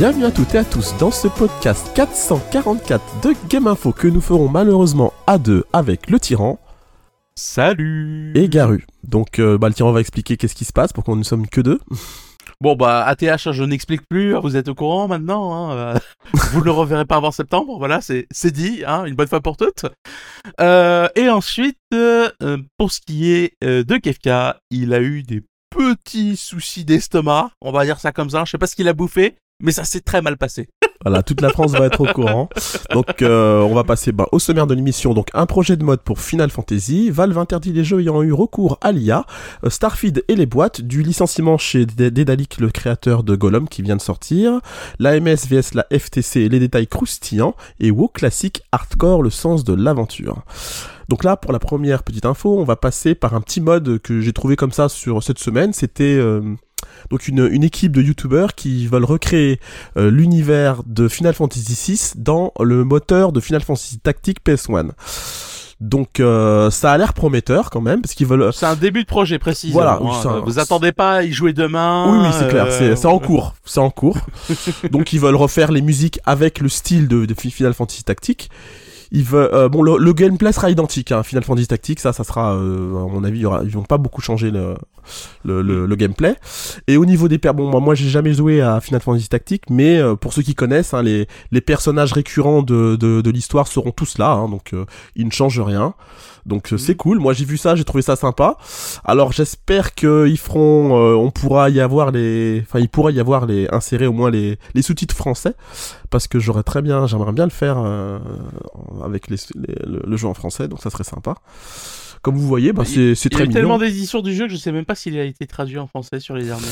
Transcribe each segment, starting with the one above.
Bienvenue à toutes et à tous dans ce podcast 444 de Game Info que nous ferons malheureusement à deux avec le tyran Salut et Garu. Donc euh, bah, le tyran va expliquer qu'est-ce qui se passe pour qu'on ne sommes que deux. Bon bah ATH je n'explique plus, hein, vous êtes au courant maintenant, hein, euh, vous ne le reverrez pas avant septembre, voilà c'est c'est dit, hein, une bonne fois pour toutes. Euh, et ensuite, pour ce qui est de Kefka, il a eu des petits soucis d'estomac, on va dire ça comme ça, je sais pas ce qu'il a bouffé, mais ça s'est très mal passé. Voilà, toute la France va être au courant. Donc euh, on va passer bah, au sommaire de l'émission. Donc un projet de mode pour Final Fantasy. Valve interdit les jeux ayant eu recours à l'IA. Euh, Starfield et les boîtes. Du licenciement chez D- Daedalic, le créateur de Gollum qui vient de sortir. L'AMS vs la FTC, les détails croustillants. Et WoW classique hardcore, le sens de l'aventure. Donc là, pour la première petite info, on va passer par un petit mode que j'ai trouvé comme ça sur cette semaine. C'était euh, donc une, une équipe de youtubeurs qui veulent recréer euh, l'univers de Final Fantasy VI dans le moteur de Final Fantasy Tactique PS1. Donc euh, ça a l'air prometteur quand même parce qu'ils veulent. C'est un début de projet précis. Voilà, hein, oui, un- vous attendez pas à y jouer demain. Oui, oui, c'est clair, euh, c'est c'est en cours, c'est en cours. Donc ils veulent refaire les musiques avec le style de, de Final Fantasy Tactique. Ils veulent, euh, bon, le, le gameplay sera identique. Hein, Final Fantasy Tactique, ça, ça sera, euh, à mon avis, il y aura- ils vont pas beaucoup changer le, le, le, le gameplay. Et au niveau des per, bon, moi, moi, j'ai jamais joué à Final Fantasy Tactique, mais euh, pour ceux qui connaissent, hein, les, les personnages récurrents de, de, de l'histoire seront tous là, hein, donc euh, ils ne changent rien. Donc euh, c'est cool. Moi, j'ai vu ça, j'ai trouvé ça sympa. Alors j'espère qu'ils feront, euh, on pourra y avoir les, enfin il pourra y avoir les insérer au moins les, les sous-titres français parce que j'aurais très bien, j'aimerais bien le faire euh, avec les, les- le, le jeu en français, donc ça serait sympa. Comme vous voyez, bah, c'est c'est Il y a très mignon. tellement d'éditions du jeu que je sais même pas s'il a été traduit en français sur les dernières.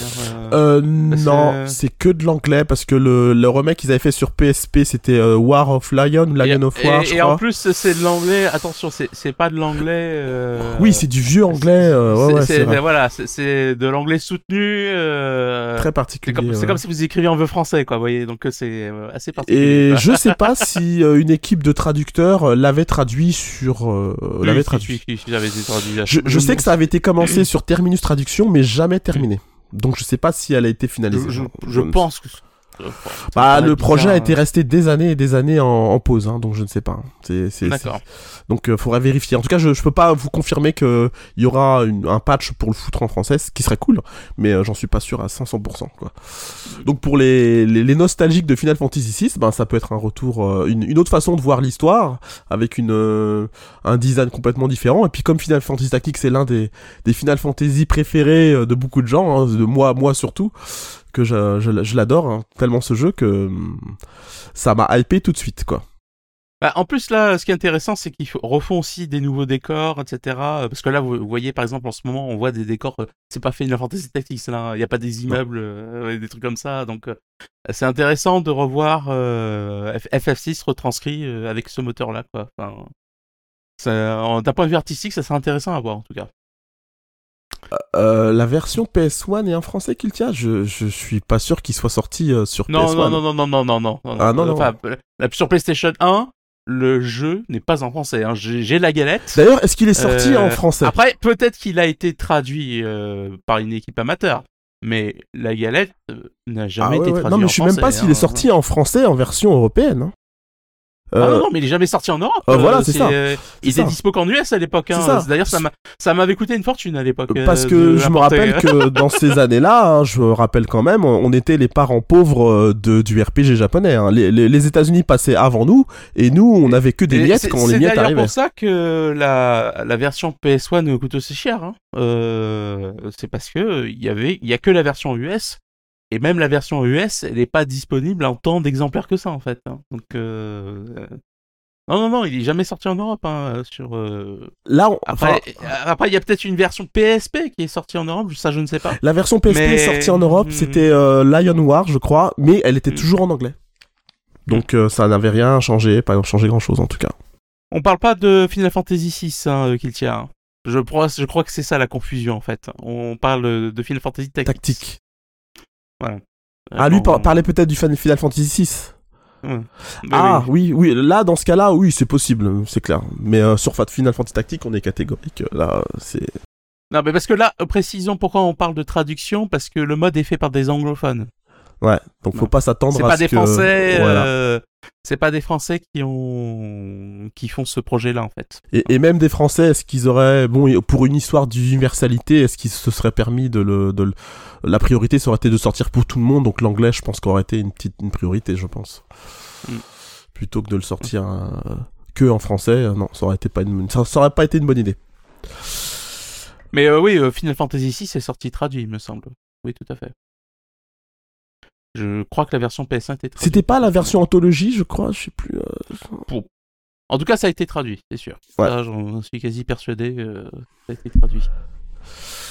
euh, Euh, non, c'est que de l'anglais parce que le, le remake qu'ils avaient fait sur PSP c'était euh, War of Lion, Lion et, of War, et- je et crois. en plus, c'est de l'anglais. Attention, c'est pas de l'anglais. euh, Oui, c'est du vieux anglais, ouais, voilà, c'est- de l'anglais soutenu. très c'est particulier. comme, c'est ouais. comme si vous écriviez en vœu français, quoi. Vous voyez, donc c'est assez particulier. Et je sais pas si une équipe de traducteurs l'avait traduit sur l'avait traduit. Été traduit. Je, je sais que ça avait été commencé sur Terminus Traduction, mais jamais terminé. Donc je sais pas si elle a été finalisée. Je, je, je pense que. Bah, le projet a hein. été resté des années et des années en, en pause, hein, donc je ne sais pas. C'est, D'accord. Donc, euh, faudrait vérifier. En tout cas, je, je peux pas vous confirmer que il y aura une- un patch pour le foutre en français, ce qui serait cool, mais euh, j'en suis pas sûr à 500%. Quoi. Donc, pour les, les, les nostalgiques de Final Fantasy VI, ben ça peut être un retour, euh, une, une autre façon de voir l'histoire, avec une euh, un design complètement différent. Et puis, comme Final Fantasy Tactics c'est l'un des, des Final Fantasy préférés de beaucoup de gens, hein, de moi, moi surtout, que je, je, je l'adore hein, tellement ce jeu que hum, ça m'a hypé tout de suite, quoi. Bah, en plus, là, ce qui est intéressant, c'est qu'ils refont aussi des nouveaux décors, etc. euh, Parce que là, vous, voyez, par exemple, en ce moment, on voit des décors. euh, c'est pas fait Final Fantasy Tactics, là. Il n'y a pas des immeubles, euh, des trucs comme ça. Donc, euh, c'est intéressant de revoir euh, F- FF6 retranscrit avec ce moteur-là, quoi. Enfin, d'un point de vue artistique, ça serait intéressant à voir, en tout cas. Euh, la version PS1 est en français qu'il tient je, je suis pas sûr qu'il soit sorti euh, sur Non, PS1. non, non, non, non, non, non, non. Ah, non, non. Enfin, euh, sur PlayStation 1, le jeu n'est pas en français. hein. J'ai la galette. D'ailleurs, est-ce qu'il est sorti Euh, en français? Après, peut-être qu'il a été traduit euh, par une équipe amateur, mais la galette euh, n'a Ah jamais ouais, été ouais. traduite Non, mais en je sais même pas français, s'il est hein. sorti en français en version européenne. hein. Ah Euh, non, non, mais il est jamais sorti en Europe. Euh, voilà, c'est ça. euh, il C'est était ça. dispo qu'en US à l'époque. Hein. C'est. D'ailleurs, ça m'a- ça m'avait coûté une fortune à l'époque. euh, Parce que je me rappelle que dans ces années-là, hein, je me rappelle quand même, on était les parents pauvres euh, de, du RPG japonais. hein. Les, les, les États-Unis passaient avant nous, et nous, on avait que des Et miettes c'est- quand les C'est miettes d'ailleurs arrivaient. pour ça que la, la version PS1 coûte aussi cher. Hein. Euh, c'est parce que il y avait, il y a que la version US. Et même la version US, elle n'est pas disponible en tant d'exemplaires que ça, en fait. hein. Donc, euh, euh, non, non, non, il est jamais sorti en Europe. Hein, sur, euh, Là, on- Après, enfin, après, il y a peut-être une version PSP qui est sortie en Europe. Ça, je ne sais pas. la version PSP mais- sortie en Europe, Hmm. c'était euh, Lion War, je crois, mais elle était Hmm. toujours en anglais. Donc ça n'avait rien changé, pas changé grand-chose en tout cas. On parle pas de Final Fantasy VI, hein, tient. Je crois, je crois que c'est ça la confusion, en fait. On parle de Final Fantasy Tactics. Tactique. Voilà. Ah, lui par- parlait peut-être du fan- Final Fantasy VI. ouais. Ah oui. oui, oui, là dans ce cas-là, oui, c'est possible, c'est clair. Mais euh, sur Fat- Final Fantasy Tactique, on est catégorique. euh, Là, c'est Non, mais parce que là, euh, précisons pourquoi on parle de traduction, parce que le mode est fait par des anglophones. Ouais, donc faut Non. pas s'attendre C'est à pas ce des que- Français. Voilà. euh, C'est pas des Français qui ont qui font ce projet-là en fait. Et, et même des Français, est-ce qu'ils auraient, bon, pour une histoire d'universalité, est-ce qu'ils se seraient permis de le, de le- la priorité, ça aurait été de sortir pour tout le monde, donc l'anglais, je pense qu'aurait été une petite une priorité, je pense, Mm. plutôt que de le sortir euh, que en français, euh, non, ça aurait été pas une, ça, ça aurait pas été une bonne idée. Mais euh, oui, euh, Final Fantasy VI est sorti traduit, il me semble. Oui, tout à fait. Je crois que la version PS1 était traduite. C'était pas la version anthologie, je crois, je sais plus. euh, En tout cas, ça a été traduit, c'est sûr. Ouais. J'en suis quasi persuadé. euh, ça a été traduit.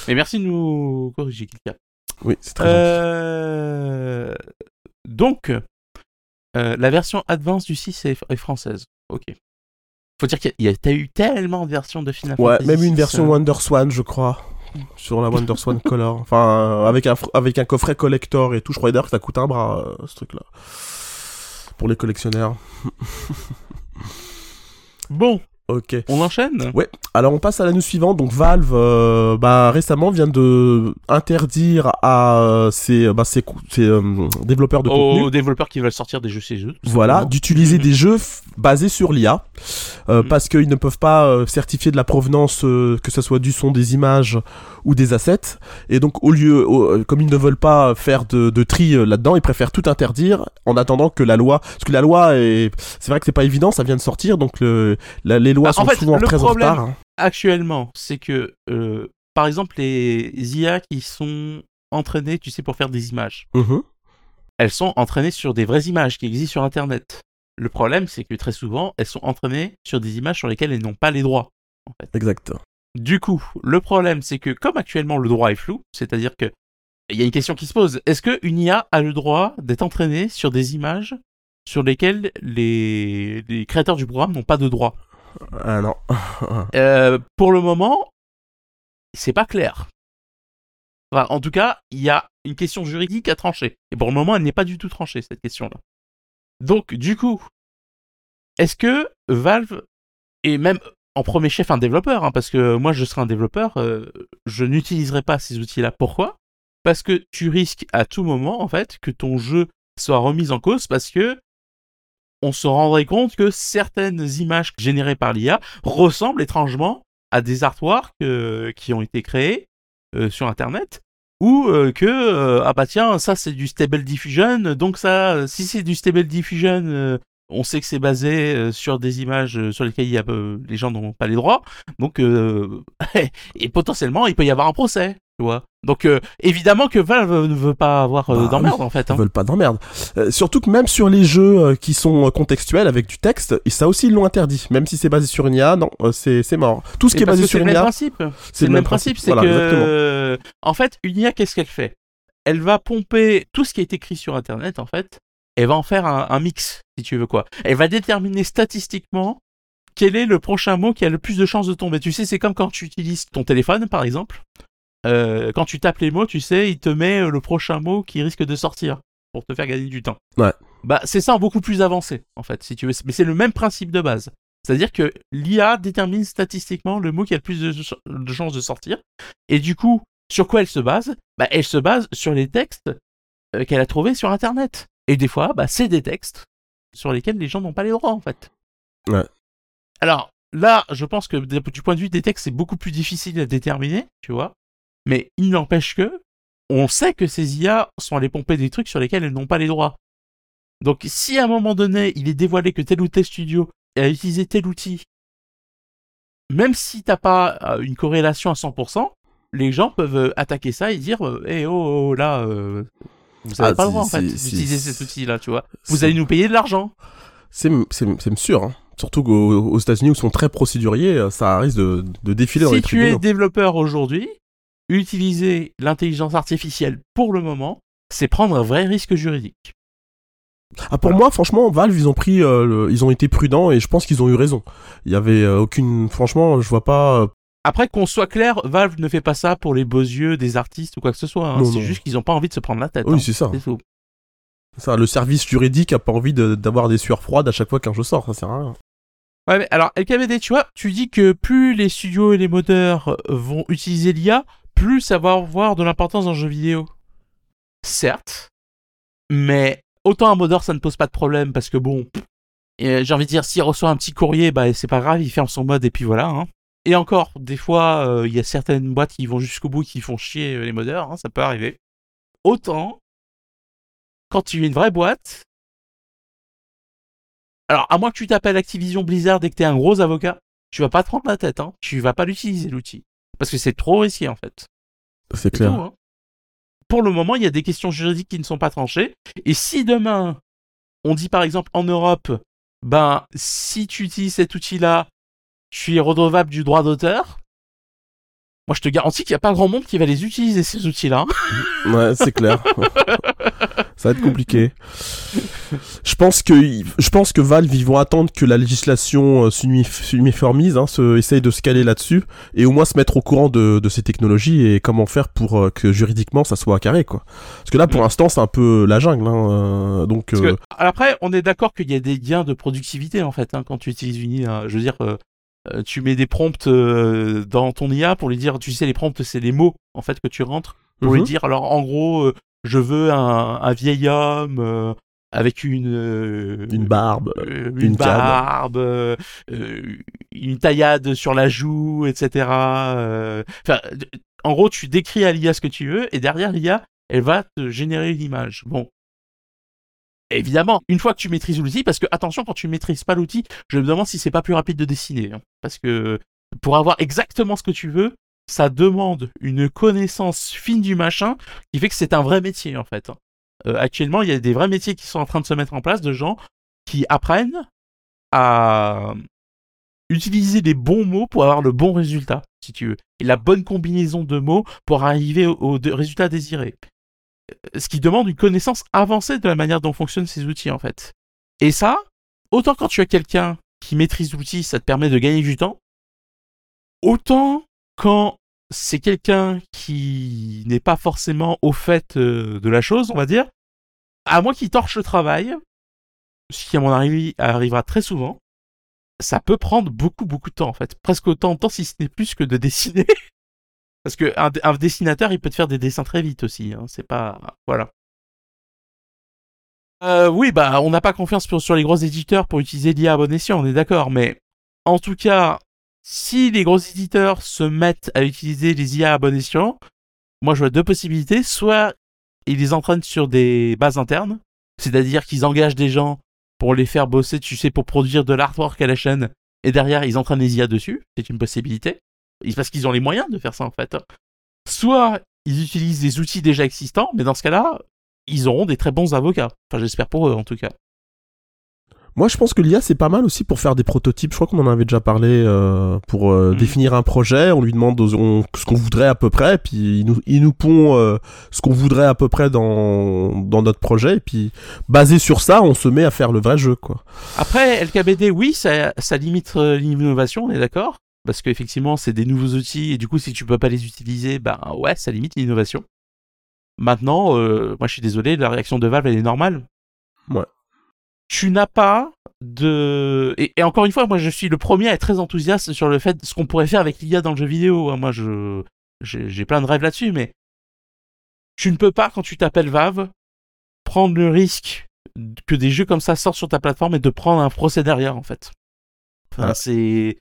Mais merci de nous corriger, Kilka. Oui, c'est très gentil. Euh... Donc, euh, la version Advance du 6 est, est française. Ok. Faut dire qu'il y a, eu tellement de versions de Final Ouais, Fantasy même une version euh, Wonder Swan, je crois. Sur la Wonder Swan Color. Enfin, euh, avec un, avec un coffret collector et tout. Je crois d'ailleurs que ça coûte un bras, euh, ce truc-là. Pour les collectionneurs. Bon, Ok. on enchaîne? Ouais. Alors on passe à la news suivante. Donc Valve, euh, bah récemment vient de interdire à euh, ses, bah, ses, ses, euh, développeurs de contenu. Aux développeurs qui veulent sortir des jeux chez eux. Voilà, d'utiliser des jeux basés sur l'IA, euh, Mhm. parce qu'ils ne peuvent pas certifier de la provenance, que ce soit du son, des images ou des assets. Et donc, au lieu, au- comme ils ne veulent pas faire de, de tri là-dedans, ils préfèrent tout interdire en attendant que la loi, parce que la loi est, c'est vrai que c'est pas évident, ça vient de sortir, donc le, la- les lois Bah, en fait, souvent le très problème- en retard. hein. Actuellement, c'est que, euh, par exemple, les IA qui sont entraînées, tu sais, pour faire des images, Mhm. elles sont entraînées sur des vraies images qui existent sur Internet. Le problème, c'est que très souvent, elles sont entraînées sur des images sur lesquelles elles n'ont pas les droits. En fait. Exact. Du coup, le problème, c'est que comme actuellement le droit est flou, c'est-à-dire que il y a une question qui se pose est-ce que une IA a le droit d'être entraînée sur des images sur lesquelles les, les créateurs du programme n'ont pas de droit Ah non. Euh, Pour le moment, c'est pas clair. En tout cas, il y a une question juridique à trancher. Et pour le moment, elle n'est pas du tout tranchée, cette question-là. Donc, du coup, est-ce que Valve, et même en premier chef un développeur, hein, parce que moi je serai un développeur, euh, je n'utiliserai pas ces outils-là. Pourquoi? Parce que tu risques à tout moment, en fait, que ton jeu soit remis en cause parce que on se rendrait compte que certaines images générées par l'IA ressemblent étrangement à des artworks euh, qui ont été créés euh, sur Internet ou euh, que ah bah tiens ça c'est du stable diffusion donc ça si c'est du stable diffusion on sait que c'est basé sur des images sur lesquelles il y a, les gens n'ont pas les droits donc et potentiellement il peut y avoir un procès tu vois donc euh, évidemment que Valve ne veut pas avoir euh, Bah d'emmerde en fait Ils hein. veulent pas d'emmerde. Euh, surtout que même sur les jeux euh, qui sont euh, contextuels avec du texte, et ça aussi ils l'ont interdit. Même si c'est basé sur une IA, non, euh, c'est mort. Tout ce qui est basé sur c'est une le même IA, principe. C'est le même principe, c'est Voilà, que euh, en fait, une IA qu'est-ce qu'elle fait? Elle va pomper tout ce qui est écrit sur internet en fait, elle va en faire un, un mix si tu veux quoi. Elle va déterminer statistiquement quel est le prochain mot qui a le plus de chances de tomber. Tu sais, c'est comme quand tu utilises ton téléphone par exemple. Euh, quand tu tapes les mots, tu sais, il te met euh, le prochain mot qui risque de sortir pour te faire gagner du temps. Ouais. Bah, c'est ça en beaucoup plus avancé, en fait, si tu veux. Mais c'est le même principe de base. C'est-à-dire que l'IA détermine statistiquement le mot qui a le plus de, ch- de chances de sortir. Et du coup, sur quoi elle se base? Bah, elle se base sur les textes euh, qu'elle a trouvés sur Internet. Et des fois, bah, c'est des textes sur lesquels les gens n'ont pas les droits, en fait. Ouais. Alors, là, je pense que du point de vue des textes, c'est beaucoup plus difficile à déterminer, tu vois. Mais il n'empêche que, on sait que ces IA sont allées pomper des trucs sur lesquels elles n'ont pas les droits. Donc, si à un moment donné, il est dévoilé que tel ou tel studio a utilisé tel outil, même si t'as pas euh, une corrélation à 100%, les gens peuvent euh, attaquer ça et dire, euh, eh oh, oh, là, euh, vous avez Ah, pas le si, droit en fait si, si, d'utiliser si. cet outil-là, tu vois. Vous allez nous payer de l'argent. C'est sûr. Hein. Surtout qu'aux aux États-Unis où ils sont très procéduriers, ça risque de, de défiler dans Si les tu es développeur aujourd'hui, utiliser l'intelligence artificielle pour le moment, c'est prendre un vrai risque juridique. Ah, pour moi, franchement, Valve, ils ont pris, euh, le- ils ont été prudents et je pense qu'ils ont eu raison. Il y avait euh, aucune, franchement, je vois pas. euh, Après, qu'on soit clair, Valve ne fait pas ça pour les beaux yeux des artistes ou quoi que ce soit. hein. C'est juste qu'ils n'ont pas envie de se prendre la tête. Oui, hein. c'est ça. C'est tout. Ça, le service juridique a pas envie de- d'avoir des sueurs froides à chaque fois qu'un jeu sort. Ça sert à rien. Ouais, mais alors, LKBD, tu vois, tu dis que plus les studios et les modeurs vont utiliser l'IA, plus avoir de l'importance dans le jeu vidéo. Certes, Mais autant un modeur, ça ne pose pas de problème parce que bon, j'ai envie de dire, s'il reçoit un petit courrier, bah c'est pas grave, il ferme son mode et puis voilà. Hein. Et encore, des fois, euh, il y a certaines boîtes qui vont jusqu'au bout, qui font chier euh, les modeurs, hein, ça peut arriver. Autant, quand tu es une vraie boîte, alors à moins que tu t'appelles Activision Blizzard et que tu es un gros avocat, tu vas pas te prendre la tête, hein. tu vas pas l'utiliser l'outil. Parce que c'est trop risqué en fait. C'est clair. Tout, hein. Pour le moment, il y a des questions juridiques qui ne sont pas tranchées. Et si demain, on dit par exemple en Europe, ben si tu utilises cet outil-là, tu es redevable du droit d'auteur. Moi, je te garantis qu'il n'y a pas grand monde qui va les utiliser, ces outils-là. ouais, c'est clair. Ça va être compliqué. Je pense que, je pense que Valve, ils vont attendre que la législation euh, s'uniformise, hein, se, essaye de se caler là-dessus, et au moins se mettre au courant de, de ces technologies et comment faire pour euh, que juridiquement ça soit carré, quoi. Parce que là, pour mm. l'instant, c'est un peu la jungle, hein, euh, donc. après, on est d'accord qu'il y a des gains de productivité, en fait, hein, quand tu utilises une IA. Je veux dire, euh, tu mets des prompts euh, dans ton IA pour lui dire, tu sais, les prompts, c'est les mots en fait que tu rentres pour lui mhm. dire, alors en gros, euh, je veux un, vieil homme avec une une barbe, une, barbe, une taillade sur la joue, etc. Enfin, en gros, tu décris à l'IA ce que tu veux et derrière l'IA, elle va te générer une image. Bon, Évidemment, une fois que tu maîtrises l'outil, parce que attention, quand tu maîtrises pas l'outil, je me demande si c'est pas plus rapide de dessiner. Hein. parce que pour avoir exactement ce que tu veux, ça demande une connaissance fine du machin qui fait que c'est un vrai métier en fait. Hein. Euh, actuellement, il y a des vrais métiers qui sont en train de se mettre en place de gens qui apprennent à utiliser les bons mots pour avoir le bon résultat, si tu veux, et la bonne combinaison de mots pour arriver au résultat désiré ce qui demande une connaissance avancée de la manière dont fonctionnent ces outils en fait. Et ça, autant quand tu as quelqu'un qui maîtrise l'outil, ça te permet de gagner du temps, autant quand c'est quelqu'un qui n'est pas forcément au fait euh, de la chose, on va dire, à moins qu'il torche le travail, ce qui à mon avis arrivera très souvent, ça peut prendre beaucoup beaucoup de temps en fait, presque autant de temps si ce n'est plus que de dessiner. Parce que un, dessinateur, il peut te faire des dessins très vite aussi. Hein. C'est pas. Voilà. Euh, oui, bah, on n'a pas confiance sur, les gros éditeurs pour utiliser l'IA à bon escient, on est d'accord. Mais en tout cas, si les gros éditeurs se mettent à utiliser les IA à bon escient, moi je vois deux possibilités. Soit ils les entraînent sur des bases internes, c'est-à-dire qu'ils engagent des gens pour les faire bosser, tu sais, pour produire de l'artwork à la chaîne, et derrière ils entraînent les IA dessus, c'est une possibilité parce qu'ils ont les moyens de faire ça en fait. Soit ils utilisent des outils déjà existants, mais dans ce cas-là, ils auront des très bons avocats. Enfin, j'espère pour eux en tout cas. Moi, je pense que l'IA, c'est pas mal aussi pour faire des prototypes. Je crois qu'on en avait déjà parlé euh, pour euh, mm. définir un projet. On lui demande ce qu'on voudrait à peu près, puis il nous, il nous pond euh, ce qu'on voudrait à peu près dans, dans notre projet. Et puis, basé sur ça, on se met à faire le vrai jeu. quoi. Après, LKBD, oui, ça, ça limite l'innovation, on est d'accord parce qu'effectivement, c'est des nouveaux outils, et du coup, si tu peux pas les utiliser, ben ouais, ça limite l'innovation. Maintenant, euh, moi je suis désolé, la réaction de Valve, elle est normale. Ouais. Tu n'as pas de... Et, encore une fois, moi je suis le premier à être très enthousiaste sur le fait de ce qu'on pourrait faire avec l'IA dans le jeu vidéo. Hein. Moi, je j'ai plein de rêves là-dessus, mais tu ne peux pas, quand tu t'appelles Valve, prendre le risque que des jeux comme ça sortent sur ta plateforme et de prendre un procès derrière, en fait. Enfin, c'est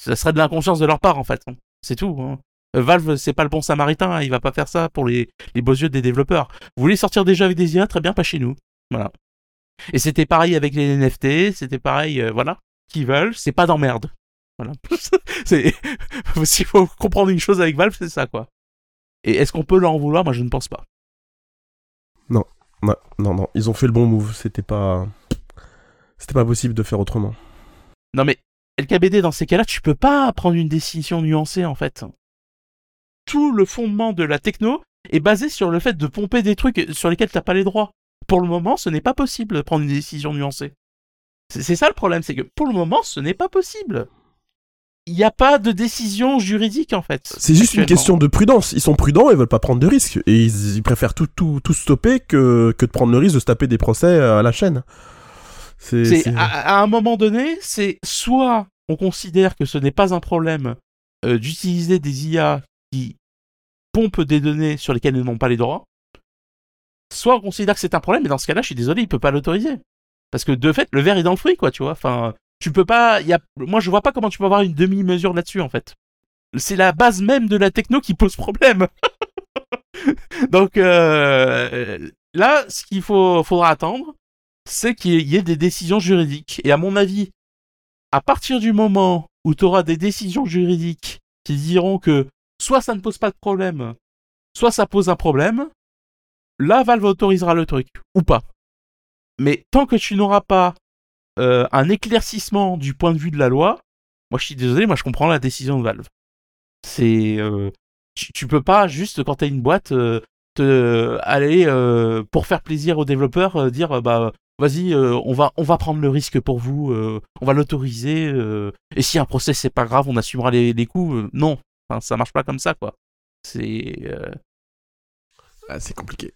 ça serait de l'inconscience de leur part en fait. C'est tout. Hein. Euh, Valve, c'est pas le bon samaritain, hein. il va pas faire ça pour les, les beaux yeux des développeurs. Vous voulez sortir déjà avec des IA, très bien, pas chez nous. Voilà. Et c'était pareil avec les NFT, c'était pareil, euh, voilà. Qui veulent, c'est pas d'emmerde. Voilà. c'est, s'il faut comprendre une chose avec Valve, c'est ça, quoi. Et est-ce qu'on peut leur en vouloir? Moi, je ne pense pas. Non, non, non, non. Ils ont fait le bon move. C'était pas, c'était pas possible de faire autrement. Non, mais LKBD, dans ces cas-là, tu peux pas prendre une décision nuancée, en fait. Tout le fondement de la techno est basé sur le fait de pomper des trucs sur lesquels t'as pas les droits. Pour le moment, ce n'est pas possible de prendre une décision nuancée. C'est ça le problème, c'est que pour le moment, ce n'est pas possible. Il n'y a pas de décision juridique en fait. C'est juste une question de prudence. Ils sont prudents, ils veulent pas prendre de risques. Et ils, préfèrent tout, tout, tout stopper que, que de prendre le risque de se taper des procès à la chaîne. C'est à, un moment donné, c'est soit on considère que ce n'est pas un problème euh, d'utiliser des IA qui pompent des données sur lesquelles ils n'ont pas les droits, soit on considère que c'est un problème, mais dans ce cas-là, je suis désolé, il peut pas l'autoriser. Parce que de fait, le verre est dans le fruit, quoi, tu vois. Enfin, tu peux pas. Y a... Moi, je vois pas comment tu peux avoir une demi-mesure là-dessus, en fait. C'est la base même de la techno qui pose problème. Donc euh, là, ce qu'il faut, faudra attendre, c'est qu'il y ait des décisions juridiques. Et à mon avis, à partir du moment où tu auras des décisions juridiques qui diront que soit ça ne pose pas de problème, soit ça pose un problème, là Valve autorisera le truc, ou pas. Mais tant que tu n'auras pas euh, un éclaircissement du point de vue de la loi, moi je suis désolé, moi je comprends la décision de Valve. C'est euh, tu, peux pas juste quand t'as une boîte euh, te aller pour faire plaisir aux développeurs dire bah vas-y on va on va prendre le risque pour vous, on va l'autoriser et si un procès c'est pas grave, on assumera les, les coûts. non, enfin, ça marche pas comme ça quoi. C'est ah, c'est compliqué.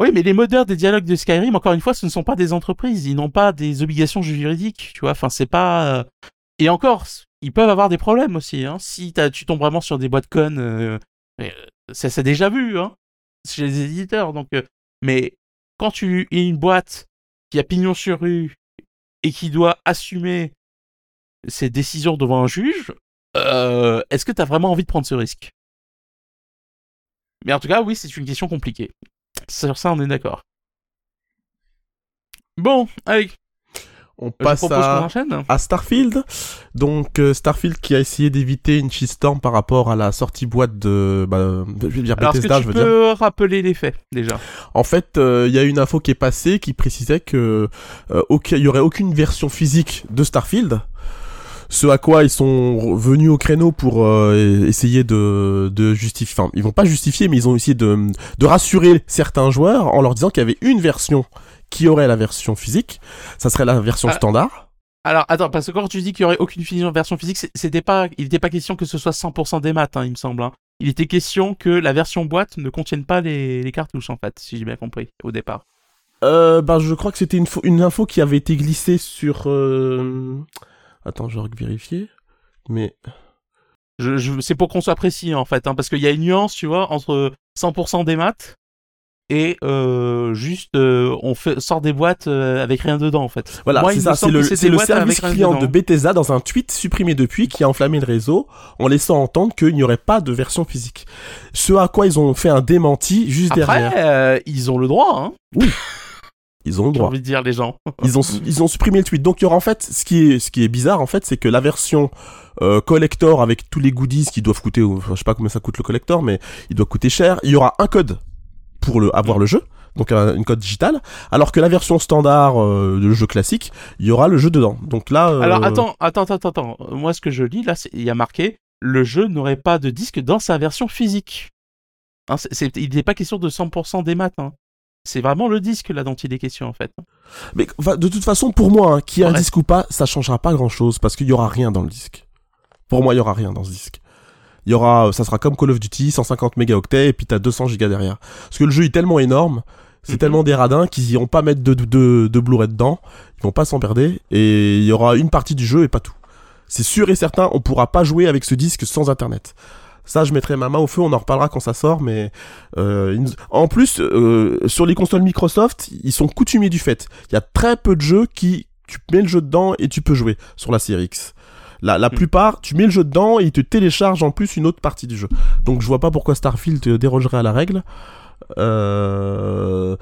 Oui, mais les modeurs des dialogues de Skyrim, encore une fois, ce ne sont pas des entreprises. Ils n'ont pas des obligations juridiques, tu vois. Enfin, c'est pas. Et encore, ils peuvent avoir des problèmes aussi. Hein. Si tu tombes vraiment sur des boîtes connes, euh, euh, ça s'est déjà vu hein, chez les éditeurs. Donc, euh, mais quand tu es une boîte qui a pignon sur rue et qui doit assumer ses décisions devant un juge, est-ce que tu as vraiment envie de prendre ce risque? Mais en tout cas, oui, c'est une question compliquée. Sur ça, on est d'accord. Bon, allez, on passe à, à, Starfield. Donc euh, Starfield qui a essayé d'éviter une shitstorm par rapport à la sortie boîte de, bah, je veux dire Bethesda, je veux peux rappeler les faits déjà? En fait, euh, il y a une info qui est passée qui précisait que euh, il y aurait aucune version physique de Starfield. Ce à quoi ils sont venus au créneau pour essayer de, de justifier, enfin ils vont pas justifier, mais ils ont essayé de, de rassurer certains joueurs en leur disant qu'il y avait une version qui aurait la version physique. Ça serait la version ah. standard. Alors attends, parce que quand tu dis qu'il y aurait aucune version physique, c'était pas, il n'était pas question que ce soit 100% des maths, hein, il me semble. Hein. Il était question que la version boîte ne contienne pas les, cartouches en fait, si j'ai bien compris au départ. Euh, bah, je crois que c'était une, une, info qui avait été glissée sur. Euh... Attends, je vais vérifier. Mais. Je, c'est pour qu'on soit précis en fait, hein, parce qu'il y a une nuance, tu vois, entre 100% des maths et euh, juste euh, on fait, sort des boîtes euh, avec rien dedans en fait. Voilà, c'est ça, c'est le, le service client de Bethesda dans un tweet supprimé depuis qui a enflammé le réseau en laissant entendre qu'il n'y aurait pas de version physique. Ce à quoi ils ont fait un démenti juste Après, derrière. ils ont le droit, hein. Oui. Ils ont le droit. J'ai envie de dire les gens. ils ont ils ont supprimé le tweet. Donc il y aura en fait ce qui est ce qui est bizarre en fait, c'est que la version collector avec tous les goodies qui doivent coûter, je sais pas combien ça coûte le collector, mais il doit coûter cher. Il y aura un code pour le, avoir le jeu, donc une code digitale, alors que la version standard euh, de jeu classique, il y aura le jeu dedans. Donc là. Euh, alors attends, attends, attends, attends. Moi, ce que je lis là, il y a marqué le jeu n'aurait pas de disque dans sa version physique. Hein, il n'est pas question de 100% des maths. Hein. C'est vraiment le disque là dont il est question en fait. Mais de toute façon, pour moi, qui hein, qu'il y ait un disque ou pas, ça changera pas grand chose parce qu'il y aura rien dans le disque. Pour moi, il y aura rien dans ce disque il y aura, ça sera comme Call of Duty, 150 mégaoctets et puis t'as 200 gigas derrière. Parce que le jeu est tellement énorme, c'est mhm. tellement des radins qu'ils iront pas mettre de, de, de Blu-ray dedans, ils vont pas s'emmerder et il y aura une partie du jeu et pas tout. C'est sûr et certain, on pourra pas jouer avec ce disque sans internet. Ça, je mettrai ma main au feu, on en reparlera quand ça sort, mais euh, en plus, euh, sur les consoles Microsoft, ils sont coutumiers du fait. Il y a très peu de jeux qui, tu mets le jeu dedans et tu peux jouer sur la série X. La, la hmm. plupart, tu mets le jeu dedans et il te télécharge en plus une autre partie du jeu. Donc je vois pas pourquoi Starfield te dérogerait à la règle. Euh,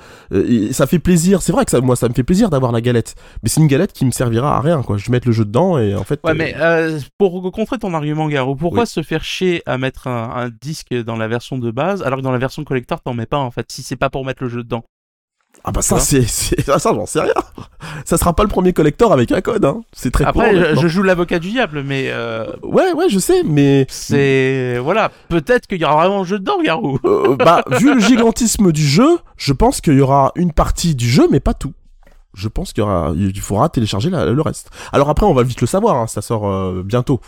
ça fait plaisir, c'est vrai que ça, moi ça me fait plaisir d'avoir la galette, mais c'est une galette qui me servira à rien quoi. Je vais mettre le jeu dedans et en fait. Ouais, mais euh, pour contrer ton argument, Garo, pourquoi se faire chier à mettre un, un, disque dans la version de base alors que dans la version collector t'en mets pas en fait si c'est pas pour mettre le jeu dedans? Ah bah ça c'est ça j'en sais rien. Ça sera pas le premier collector avec un code hein. C'est très Après je, joue l'avocat du diable mais euh... Ouais ouais, je sais mais c'est voilà, peut-être qu'il y aura vraiment un jeu dedans Garou. Euh, bah vu le gigantisme du jeu, je pense qu'il y aura une partie du jeu mais pas tout. Je pense qu'il y aura il faudra télécharger le reste. Alors après on va vite le savoir hein, ça sort euh, bientôt.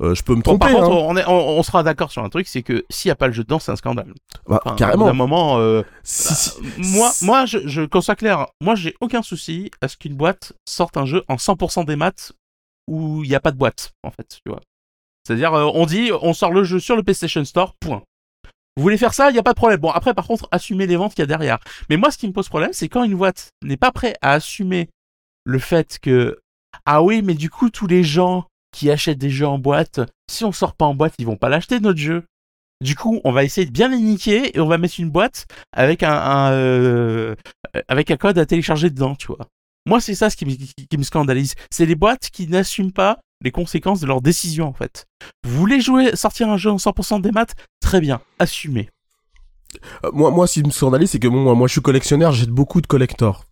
Euh, je peux me tromper. par contre, hein. on, sera d'accord sur un truc, c'est que s'il n'y a pas le jeu dedans, c'est un scandale. Bah, carrément. À un moment, euh, bah, moi, moi, je, je, qu'on soit clair, moi, j'ai aucun souci à ce qu'une boîte sorte un jeu en 100% des maths où il n'y a pas de boîte, en fait, tu vois. C'est-à-dire, euh, on dit, on sort le jeu sur le PlayStation Store, point. Vous voulez faire ça, il n'y a pas de problème. Bon, après, par contre, assumez les ventes qu'il y a derrière. Mais moi, ce qui me pose problème, c'est quand une boîte n'est pas prête à assumer le fait que, ah oui, mais du coup, tous les gens qui achètent des jeux en boîte, si on sort pas en boîte, ils vont pas l'acheter, notre jeu. Du coup, on va essayer de bien les niquer et on va mettre une boîte avec un, euh, avec un code à télécharger dedans, tu vois. Moi, c'est ça ce qui me, scandalise. C'est les boîtes qui n'assument pas les conséquences de leurs décisions, en fait. Vous voulez jouer, sortir un jeu en 100% des maths? Très bien, assumez. Euh, moi, moi, ce qui me scandalise, c'est que moi, moi, je suis collectionneur, j'ai beaucoup de collectors.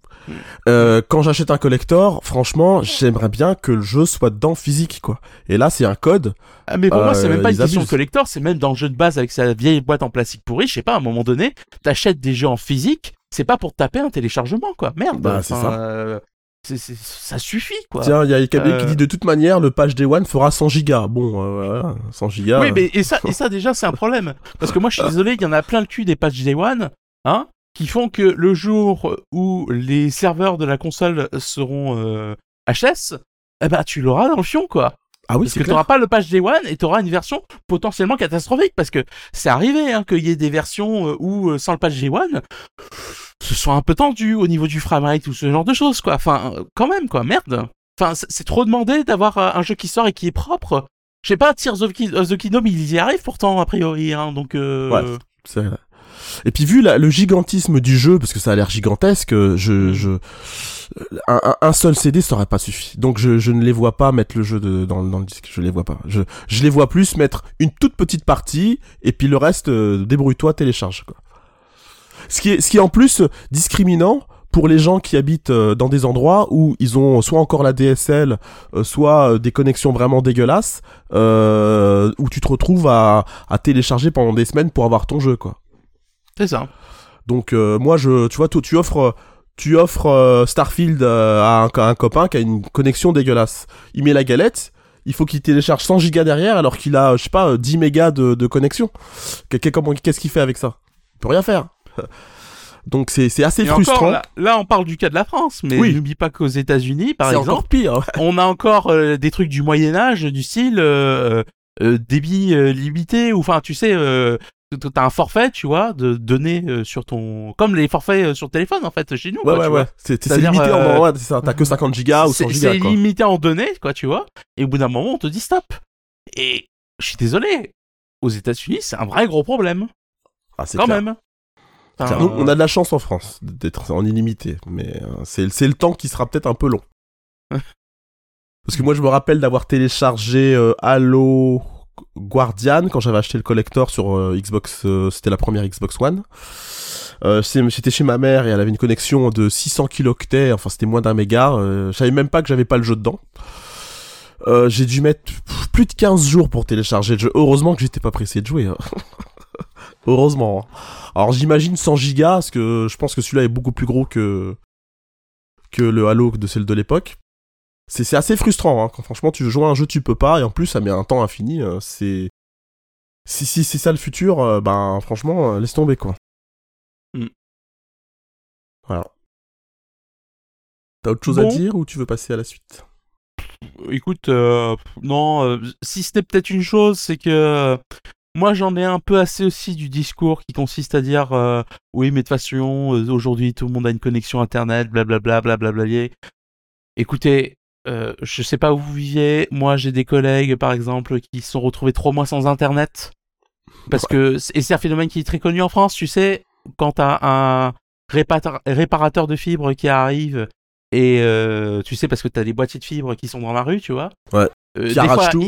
Euh, quand j'achète un collector, franchement, j'aimerais bien que le jeu soit dedans physique, quoi. Et là, c'est un code. Ah, mais pour moi, c'est Euh, même pas une ils question de collector, c'est même dans le jeu de base avec sa vieille boîte en plastique pourri. Je sais pas, à un moment donné, t'achètes des jeux en physique, c'est pas pour taper un téléchargement, quoi. Merde. Bah, c'est ça. euh, ça suffit, quoi. Tiens, il y a quelqu'un Euh. qui dit de toute manière, le page Day One fera 100 gigas. Bon, euh, voilà, 100 gigas. Oui, mais et ça, et ça déjà, c'est un problème. Parce que moi, je suis désolé, il y en a plein le cul des patchs Day One, hein, qui font que le jour où les serveurs de la console seront euh, HS, eh ben, tu l'auras dans le fion, quoi. Ah oui, Parce que tu n'auras pas le patch Day One et tu auras une version potentiellement catastrophique. Parce que c'est arrivé hein, qu'il y ait des versions euh, où, euh, sans le patch Day One, ce soit un peu tendu au niveau du framerate ou ce genre de choses, quoi. Enfin, euh, quand même, quoi, merde. Enfin, c'est trop demandé d'avoir euh, un jeu qui sort et qui est propre. Je sais pas, Tears of the Kingdom, ils y arrivent pourtant, a priori, hein, donc... Euh... Ouais. C'est- Et puis vu la- le gigantisme du jeu, parce que ça a l'air gigantesque, euh, Mm. je, je, un, seul CD ça aurait pas suffi. Donc je, je ne les vois pas mettre le jeu de, dans, dans le disque. Je les vois pas. Je, je les vois plus mettre une toute petite partie et puis le reste euh, débrouille-toi, télécharge. Quoi. Ce qui est, ce qui est en plus discriminant pour les gens qui habitent euh, dans des endroits où ils ont soit encore la DSL, soit des connexions vraiment dégueulasses, euh, où tu te retrouves à, à télécharger pendant des semaines pour avoir ton jeu, quoi. C'est ça. Donc euh, moi je tu vois toi, tu offres tu offres euh, Starfield euh, à, un, à un copain qui a une connexion dégueulasse. Il met la galette, il faut qu'il télécharge 100 gigas derrière alors qu'il a je sais pas euh, 10 mégas de, de connexion. Qu'est-ce qu'il fait avec ça? Il peut rien faire. Donc c'est assez Et frustrant. encore, là, là, on parle du cas de la France, mais Oui. n'oublie pas qu'aux États-Unis, par exemple, encore pire. on a encore des trucs du Moyen Âge, du style euh, débit euh, limité, ou enfin, tu sais, euh, t'as un forfait, tu vois, de données euh, sur ton, comme les forfaits euh, sur téléphone en fait chez nous. Ouais quoi, ouais tu ouais. C'est limité en euh, ouais, c'est ça. T'as que 50 gigas ou 100 C'est gigas c'est limité en données, quoi, tu vois. Et au bout d'un moment, on te dit stop. Et je suis désolé, aux États-Unis, c'est un vrai gros problème, Ah, c'est quand clair. même. Clair. Enfin, Nous, on a de la chance en France d'être en illimité, mais c'est c'est le temps qui sera peut-être un peu long. Parce que moi, je me rappelle d'avoir téléchargé euh, Halo Guardian quand j'avais acheté le collector sur euh, Xbox, euh, c'était la première Xbox One. Euh, J'étais chez ma mère et elle avait une connexion de 600 kilooctets, enfin c'était moins d'un méga. Euh, je savais même pas que j'avais pas le jeu dedans. Euh, j'ai dû mettre plus de 15 jours pour télécharger le jeu. Heureusement que j'étais pas pressé de jouer. hein. Heureusement. hein. Alors j'imagine 100 gigas, parce que je pense que celui-là est beaucoup plus gros que que le Halo de celle de l'époque. C'est assez frustrant, hein. Quand franchement tu veux jouer à un jeu tu peux pas, et en plus ça met un temps infini, euh, c'est... Si, si c'est ça le futur, euh, ben franchement, euh, laisse tomber quoi. Mm. Voilà. T'as autre chose à dire ou tu veux passer à la suite? Écoute, non, si c'était peut-être une chose, c'est que moi j'en ai un peu assez aussi du discours qui consiste à dire oui, mais de toute façon, aujourd'hui tout le monde a une connexion internet, blablabla, blablabla. Écoutez, euh, je sais pas où vous vivez, moi j'ai des collègues par exemple qui se sont retrouvés trois mois sans internet. Parce que, et c'est un phénomène qui est très connu en France, tu sais, quand t'as un réparateur, réparateur de fibres qui arrive et euh, tu sais parce que t'as des boîtiers de fibres qui sont dans la rue, tu vois. Ouais. Euh, Qui arrachent tout.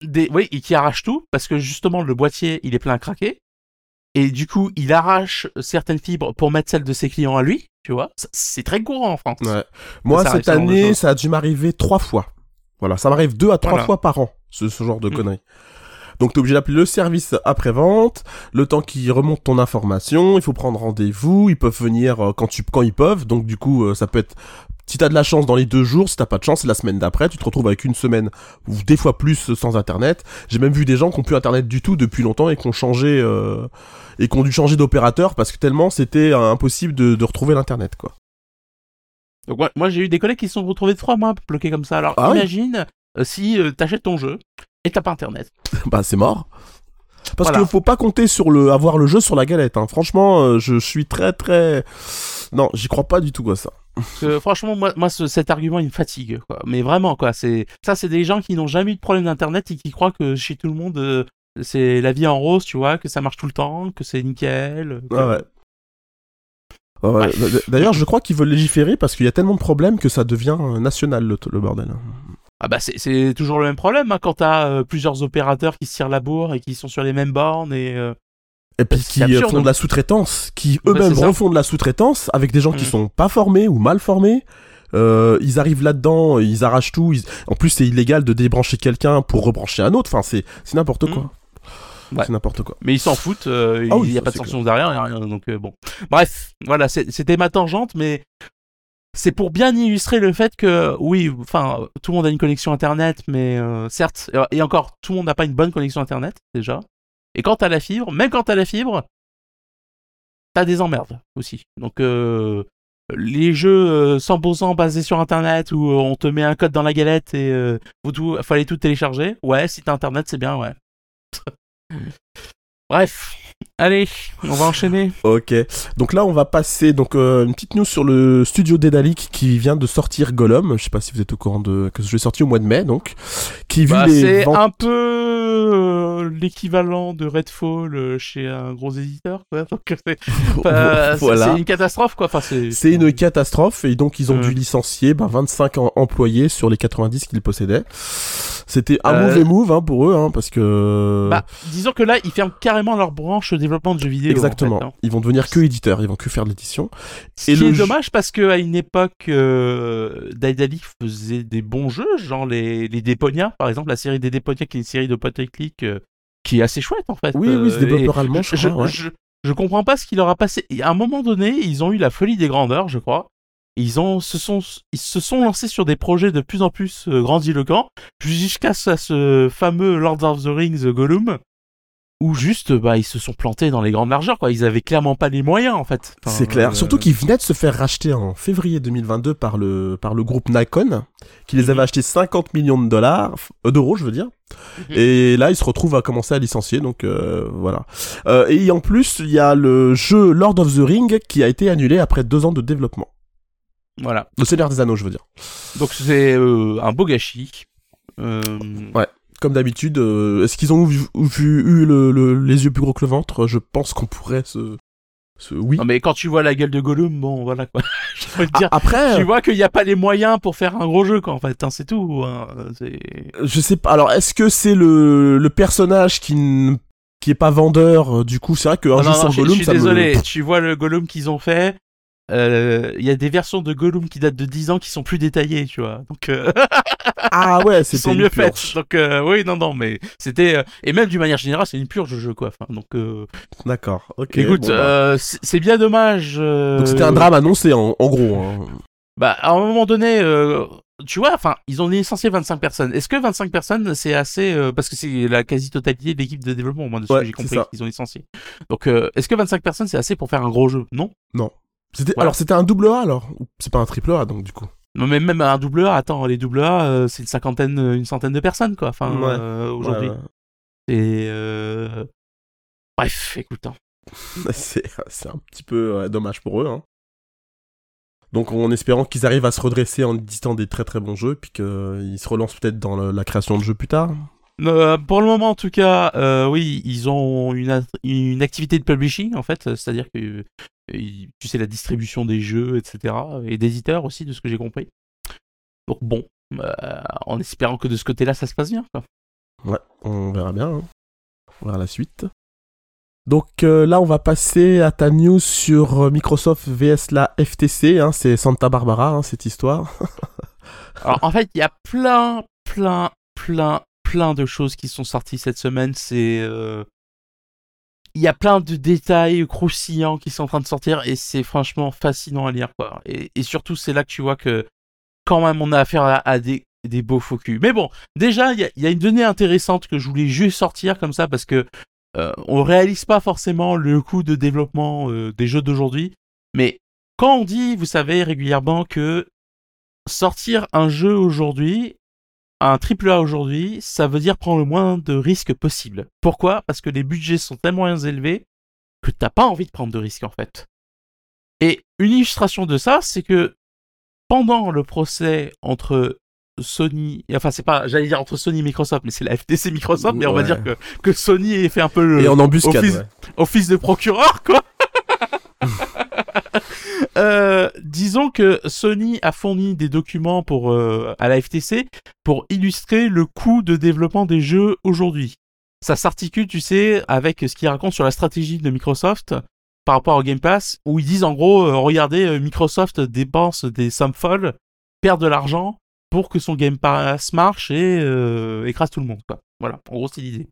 il- des, oui, et qui arrache tout parce que justement le boîtier il est plein à craquer et du coup il arrache certaines fibres pour mettre celles de ses clients à lui, tu vois. C'est très courant en France. Ouais. Moi, Ça cette année, ça a dû m'arriver trois fois. Voilà, ça m'arrive deux à trois Voilà. fois par an, ce, ce genre de Mm. conneries. Donc t'es obligé d'appeler le service après-vente, le temps qu'ils remontent ton information, il faut prendre rendez-vous, ils peuvent venir euh, quand, tu, quand ils peuvent, donc du coup euh, ça peut être... Si t'as de la chance dans les deux jours, si t'as pas de chance, c'est la semaine d'après, tu te retrouves avec une semaine ou des fois plus sans internet. J'ai même vu des gens qui ont plus internet du tout depuis longtemps et qui ont changé euh, et qui ont dû changer d'opérateur parce que tellement c'était euh, impossible de, de retrouver l'internet quoi. Donc moi, moi, j'ai eu des collègues qui se sont retrouvés trois mois bloqués comme ça. Alors Ah imagine euh, si euh, t'achètes ton jeu et t'as pas internet. bah c'est mort. Parce Voilà. qu'il faut pas compter sur le avoir le jeu sur la galette. Hein. Franchement, euh, je suis très très non, j'y crois pas du tout à ça. Franchement, moi, moi ce- cet argument, il me fatigue. Quoi. Mais vraiment, quoi. C'est ça, c'est des gens qui n'ont jamais eu de problème d'internet et qui croient que chez tout le monde, c'est la vie en rose, tu vois, que ça marche tout le temps, que c'est nickel. que- Ah ouais. Ouais. D'ailleurs, je crois qu'ils veulent légiférer parce qu'il y a tellement de problèmes que ça devient euh, national le, le bordel. Ah bah c'est- toujours le même problème hein, quand t'as euh, plusieurs opérateurs qui se tirent la bourre et qui sont sur les mêmes bornes et euh, Et puis C'est qui euh, absurde. font de la sous-traitance, qui Bah, eux-mêmes refont de la sous-traitance avec des gens qui Mm. sont pas formés ou mal formés. Euh, ils arrivent là-dedans, ils arrachent tout. ils- En plus, c'est illégal de débrancher quelqu'un pour rebrancher un autre. Enfin, c'est n'importe quoi. Mm. Ouais. C'est n'importe quoi. mais ils s'en foutent, euh, Ah il oui, n'y a pas de sanction derrière, y a rien, donc euh, bon. Bref, voilà, c'était ma tangente, mais c'est pour bien illustrer le fait que oui, enfin, tout le monde a une connexion internet, mais euh, certes, et encore, tout le monde n'a pas une bonne connexion internet déjà. Et quand t'as la fibre, même quand t'as la fibre, t'as des emmerdes aussi. Donc les jeux euh, 100% basés sur internet où on te met un code dans la galette et euh, faut tout, fallait tout télécharger. Ouais, si t'as internet, c'est bien, ouais. Bref, allez, on va enchaîner. Ok. Donc là, on va passer donc euh, une petite news sur le studio Dédalic qui vient de sortir Gollum. Je sais pas si vous êtes au courant de que jeu est sorti au mois de mai, donc qui Bah, c'est ventes- un peu euh, l'équivalent de Redfall euh, chez un gros éditeur. Donc, c'est, Voilà. une catastrophe, quoi. Enfin, c'est, une catastrophe et donc ils ont dû licencier bah, 25 em- employés sur les 90 qu'ils possédaient. C'était un mauvais move hein, pour eux hein, parce que Bah, disons que là, ils ferment carrément leur branche développement de jeux vidéo. en exactement, fait, hein. ils vont devenir que éditeurs, ils vont que faire de l'édition. Ce Et qui le est jeu- dommage parce que à une époque, euh, Daedalic faisait des bons jeux, genre les, les Déponia, par exemple, la série des Déponia, qui est une série de point and click euh, qui est assez chouette en fait. Oui, oui, ce Euh, développeur et allemand, je je, crois, ouais. je, je comprends pas ce qu'il leur a passé. Et à un moment donné, ils ont eu la folie des grandeurs, je crois. Ils, ont, se sont, ils se sont lancés sur des projets de plus en plus euh, grandiloquents, jusqu'à ce, fameux Lord of the Rings Gollum, où juste, bah, ils se sont plantés dans les grandes largeurs, quoi. Ils avaient clairement pas les moyens, en fait. Enfin, C'est clair. euh, Surtout qu'ils venaient de se faire racheter en février 2022 par le, par le groupe Nikon, qui les avait achetés 50 millions de dollars, euh, d'euros, je veux dire. Mhm. Et là, ils se retrouvent à commencer à licencier, donc euh, voilà. Euh, et en plus, il y a le jeu Lord of the Ring qui a été annulé après deux ans de développement. Voilà. Le Seigneur des Anneaux, je veux dire. Donc c'est euh, un beau gâchis. Euh, Ouais. Comme d'habitude, euh, est-ce qu'ils ont vu, vu- eu le- le- les yeux plus gros que le ventre? Je pense qu'on pourrait se... se- Oui. Non mais quand tu vois la gueule de Gollum, bon voilà quoi. Dire, après, tu vois qu'il n'y a pas les moyens pour faire un gros jeu quoi en fait, hein, c'est tout. hein, c'est- je sais pas. Alors, est-ce que c'est le, le personnage qui, n- qui est pas vendeur euh, Du coup, c'est vrai Ah jeu non, sans non, je, Gollum, je suis ça me- désolé, tu vois le Gollum qu'ils ont fait. Euh, Il y a des versions de Gollum qui datent de 10 ans qui sont plus détaillées, tu vois. Donc euh, Ah ouais, c'était sont mieux purge. faites. Donc euh, oui, non, non, mais c'était euh, et même d'une manière générale, c'est une purge de jeu quoi. Enfin, donc D'accord. Ok. écoute, bon, bah. c'est c'est bien dommage. Donc c'était un drame annoncé en, en gros. hein. Bah, à un moment donné, tu vois, enfin, ils ont licencié 25 personnes. Est-ce que 25 personnes, c'est assez, euh, parce que c'est la quasi-totalité de l'équipe de développement, au moins de ce Ouais, que j'ai c'est compris qu'ils ont licencié. Donc, euh, est-ce que 25 personnes, c'est assez pour faire un gros jeu? Non. C'était alors c'était un double A alors. C'est pas un triple A donc du coup? Non, mais même un double A, attends, les double A, euh, c'est une cinquantaine, une centaine de personnes, quoi. Enfin, Ouais. euh, aujourd'hui. Ouais, Et euh... Bref, écoute. hein. c'est c'est un petit peu dommage pour eux. Hein. Donc en espérant qu'ils arrivent à se redresser en éditant des très très bons jeux, puis qu'ils se relancent peut-être dans le- la création de jeux plus tard. Euh, pour le moment, en tout cas, euh, oui, ils ont une, une activité de publishing, en fait, c'est-à-dire que euh, tu sais la distribution des jeux, etc., et d'éditeurs aussi, de ce que j'ai compris. Donc bon, euh, en espérant que de ce côté-là, ça se passe bien. Quoi. Ouais, on verra bien. hein. On verra la suite. Donc là, on va passer à ta news sur Microsoft vs la FTC. Hein, c'est Santa Barbara, hein, cette histoire. Alors en fait, il y a plein, plein, plein, plein de choses qui sont sorties cette semaine. C'est euh, il y a plein de détails croustillants qui sont en train de sortir et c'est franchement fascinant à lire quoi. Et, surtout, c'est là que tu vois que quand même on a affaire à, des, beaux faux culs. Mais bon, déjà, il y une donnée intéressante que je voulais juste sortir comme ça parce que euh, on réalise pas forcément le coût de développement euh, des jeux d'aujourd'hui. Mais quand on dit, vous savez, régulièrement que sortir un jeu aujourd'hui, un triple A aujourd'hui, ça veut dire prendre le moins de risques possible. Pourquoi? Parce que les budgets sont tellement élevés que t'as pas envie de prendre de risques en fait. Et une illustration de ça, c'est que pendant le procès entre Sony, enfin c'est pas, j'allais dire entre Sony et Microsoft, mais c'est la FTC Microsoft, mais on va dire que, que Sony ait fait un peu le Et en embuscade, office, ouais. office de procureur, quoi. Euh, disons que Sony a fourni des documents pour euh, à la FTC pour illustrer le coût de développement des jeux aujourd'hui. Ça s'articule, tu sais, avec ce qu'ils racontent sur la stratégie de Microsoft par rapport au Game Pass, où ils disent en gros, euh, regardez, Microsoft dépense des sommes folles, perd de l'argent pour que son Game Pass marche et écrase tout le monde. Voilà, en gros, c'est l'idée.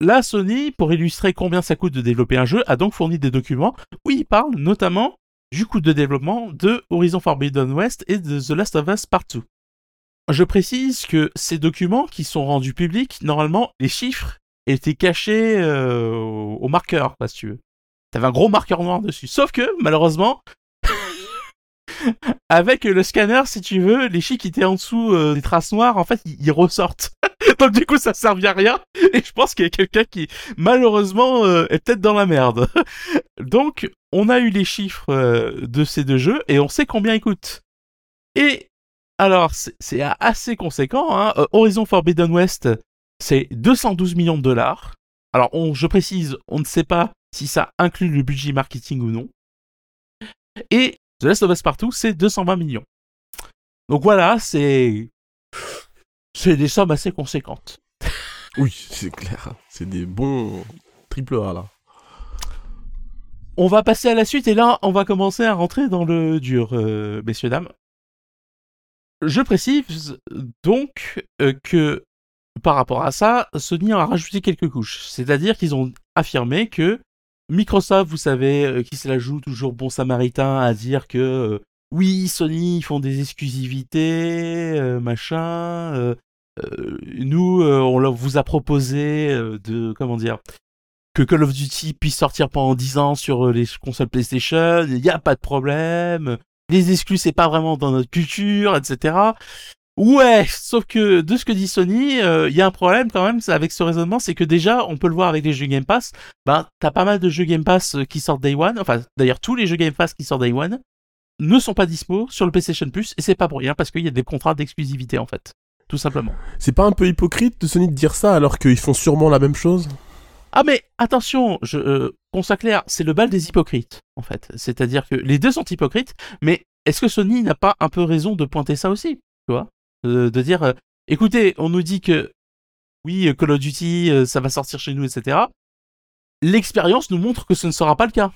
Là, Sony, pour illustrer combien ça coûte de développer un jeu, a donc fourni des documents où il parle notamment du coût de développement de Horizon Forbidden West et de The Last of Us Part 2. Je précise que ces documents qui sont rendus publics, normalement, les chiffres étaient cachés euh, au marqueur, si tu veux. T'avais un gros marqueur noir dessus. Sauf que, malheureusement, avec le scanner, si tu veux, les chiffres qui étaient en dessous euh, des traces noires, en fait, ils ressortent. Donc du coup, ça servait à rien. Et je pense qu'il y a quelqu'un qui, malheureusement, euh, est peut-être dans la merde. Donc, on a eu les chiffres euh, de ces deux jeux et on sait combien ils coûtent. Et alors, c'est assez conséquent. Hein. Euh, Horizon Forbidden West, c'est 212 millions de dollars. Alors, je précise, on ne sait pas si ça inclut le budget marketing ou non. Et The Last of Us Partout, c'est 220 millions. Donc voilà, c'est c'est des sommes assez conséquentes. Oui, c'est clair. C'est des bons triple A, là. On va passer à la suite et là, on va commencer à rentrer dans le dur, euh, messieurs dames. Je précise donc euh, que par rapport à ça, Sony a rajouté quelques couches. C'est-à-dire qu'ils ont affirmé que Microsoft, vous savez, euh, qui se la joue toujours bon samaritain à dire que euh, oui, Sony, ils font des exclusivités, euh, machin. Euh, euh, nous, euh, on vous a proposé euh, de, comment dire, que Call of Duty puisse sortir pendant 10 ans sur euh, les consoles PlayStation, il n'y a pas de problème. Les exclus, c'est pas vraiment dans notre culture, etc. Ouais, sauf que de ce que dit Sony, euh, il y a un problème quand même avec ce raisonnement, c'est que déjà, on peut le voir avec les jeux Game Pass, ben, t'as pas mal de jeux Game Pass euh, qui sortent Day One, enfin, d'ailleurs, tous les jeux Game Pass qui sortent Day One ne sont pas dispo sur le PlayStation Plus, et c'est pas pour rien, parce qu'il y a des contrats d'exclusivité, en fait. Tout simplement. C'est pas un peu hypocrite de Sony de dire ça alors qu'ils font sûrement la même chose? Ah mais attention, je, euh, qu'on soit clair, c'est le bal des hypocrites, en fait. C'est-à-dire que les deux sont hypocrites, mais est-ce que Sony n'a pas un peu raison de pointer ça aussi, tu vois? Euh, De dire, euh, écoutez, on nous dit que oui, Call of Duty, euh, ça va sortir chez nous, etc. L'expérience nous montre que ce ne sera pas le cas.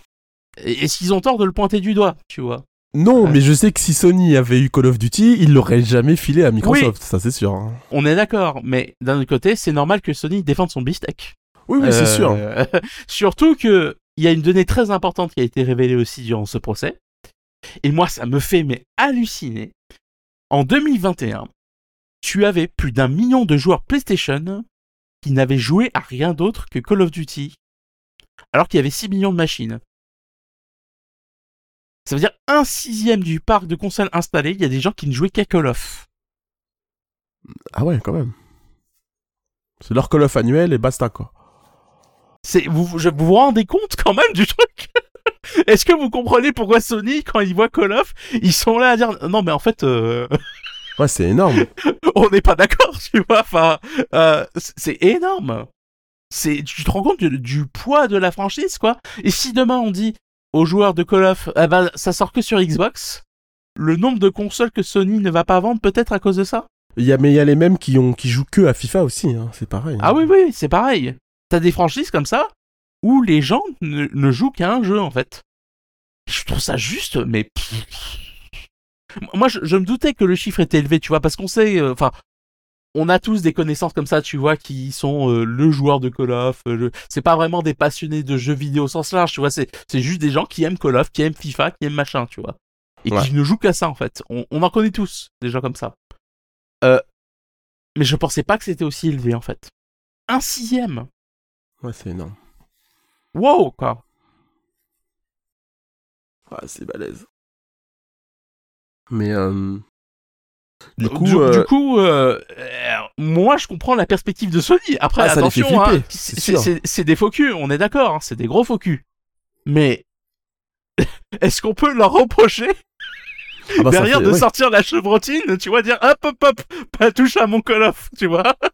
Et- Est-ce qu'ils ont tort de le pointer du doigt, tu vois Non, mais je sais que si Sony avait eu Call of Duty, il l'aurait jamais filé à Microsoft, ça c'est sûr. hein. On est d'accord, mais d'un autre côté, c'est normal que Sony défende son beefsteak. Oui, oui, c'est Euh, sûr. surtout que il y a une donnée très importante qui a été révélée aussi durant ce procès. Et moi, ça me fait mais halluciner. En 2021, tu avais plus d'un million de joueurs PlayStation qui n'avaient joué à rien d'autre que Call of Duty, alors qu'il y avait 6 millions de machines. Ça veut dire un sixième du parc de consoles installé, il y a des gens qui ne jouaient qu'à Call of. Ah ouais, quand même. C'est leur Call of annuel et basta quoi. C'est vous, vous vous rendez compte quand même du truc? Est-ce que vous comprenez pourquoi Sony, quand ils voient Call of, ils sont là à dire non mais en fait euh, Ouais, c'est énorme. on n'est pas d'accord, tu vois Enfin, euh, c'est- c'est énorme. C'est, tu te rends compte du, du poids de la franchise, quoi Et si demain on dit aux joueurs de Call of, eh ben, ça sort que sur Xbox, le nombre de consoles que Sony ne va pas vendre peut-être à cause de ça Il y a, mais il y a les mêmes qui, ont, qui jouent que à FIFA aussi, hein, c'est pareil. Ah oui, oui, c'est pareil. T'as des franchises comme ça où les gens ne, ne jouent qu'à un jeu en fait. Je trouve ça juste, mais moi je, je me doutais que le chiffre était élevé, tu vois, parce qu'on sait, euh, enfin, on a tous des connaissances comme ça, tu vois, qui sont euh, le joueur de Call of. euh, le- C'est pas vraiment des passionnés de jeux vidéo au sens large, tu vois. C'est c'est juste des gens qui aiment Call of, qui aiment FIFA, qui aiment machin, tu vois, et Ouais. qui ne jouent qu'à ça en fait. On, on en connaît tous des gens comme ça. Euh, mais je pensais pas que c'était aussi élevé en fait. Un sixième. Ouais, c'est énorme. Wow, quoi. Ouais, c'est balèze. Mais euh, Du coup, du, euh, du coup, euh, euh, moi je comprends la perspective de Sony. Après, Ah, attention, hein, c'est des faux culs, on est d'accord, hein, c'est des gros faux culs. Mais est-ce qu'on peut leur reprocher ah bah, derrière fait- de ouais. sortir la chevrotine, tu vois, dire hop hop hop, pas touche à mon Call of, tu vois?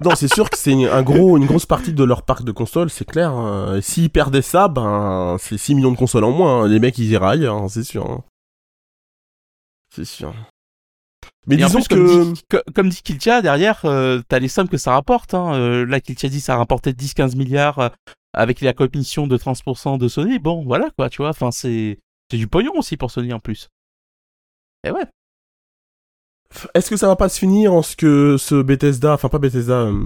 Non, c'est sûr que c'est une- un gros, une grosse partie de leur parc de consoles, c'est clair. hein. S'ils perdaient ça, ben, c'est 6 millions de consoles en moins. hein. Les mecs, ils y raillent, hein, c'est sûr. hein. C'est sûr. Mais Et en disons plus, que... comme dit, comme dit Kiltia, derrière, euh, t'as les sommes que ça rapporte. Hein. Euh, là, Kiltia dit ça a rapporté 10-15 milliards euh, avec la commission de 30% de Sony. Bon, voilà quoi, tu vois. Enfin, c'est c'est du pognon aussi pour Sony en plus. Et ouais. Est-ce que ça va pas se finir en ce que ce Bethesda, enfin pas Bethesda, euh,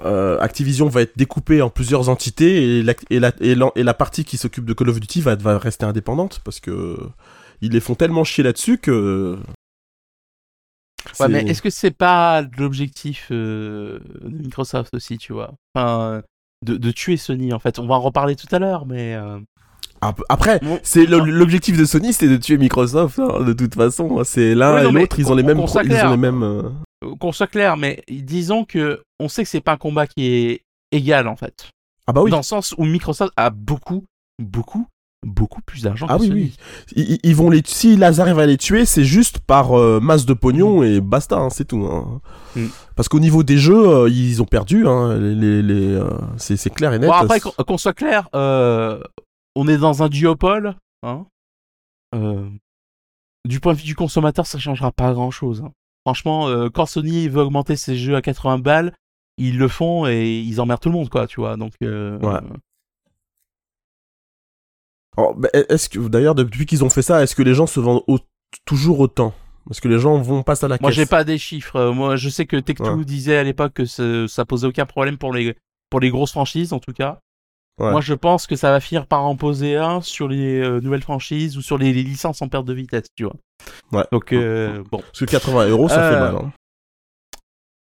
euh, Activision va être découpé en plusieurs entités et la, et la, et la, et la partie qui s'occupe de Call of Duty va, va rester indépendante parce que ils les font tellement chier là-dessus que. Ouais, mais est-ce que c'est pas l'objectif euh, de Microsoft aussi, tu vois? Enfin, de, de tuer Sony en fait. On va en reparler tout à l'heure, mais. euh, Ap- Après, Bon, c'est l'objectif de Sony, c'est de tuer Microsoft. hein, de toute façon, c'est l'un Ouais, et l'autre, ils ont les mêmes, pro- ils ont les mêmes. euh, Qu'on soit clair, mais disons que on sait que c'est pas un combat qui est égal en fait. Ah bah oui. Dans le sens où Microsoft a beaucoup, beaucoup, beaucoup plus d'argent Ah que oui, Sony. oui. Ils, ils vont les, arrivent à les tuer, c'est juste par euh, masse de pognon et basta, hein, c'est tout. hein. Mm. Parce qu'au niveau des jeux, euh, ils ont perdu. Hein, les, les, les, euh, c'est clair et net. Bon, après, qu'on soit clair, on est dans un duopole. Du point de vue du consommateur, ça changera pas grand chose. Franchement, quand Sony veut augmenter ses jeux à 80 balles, ils le font et ils emmerdent tout le monde, quoi, tu vois. Donc, Ouais. Est-ce que d'ailleurs depuis qu'ils ont fait ça, est-ce que les gens se vendent au- toujours autant? Parce que les gens vont passer à la Moi, caisse? j'ai pas des chiffres. Euh, Moi, je sais que Tech2 Ouais. disait à l'époque que ce- ça posait aucun problème pour les pour les grosses franchises, en tout cas. Ouais. Moi, je pense que ça va finir par en poser un sur les euh, nouvelles franchises ou sur les, les licences en perte de vitesse, tu vois. Ouais. Donc, euh, bon. Parce que 80 euros, ça Euh, fait mal. hein.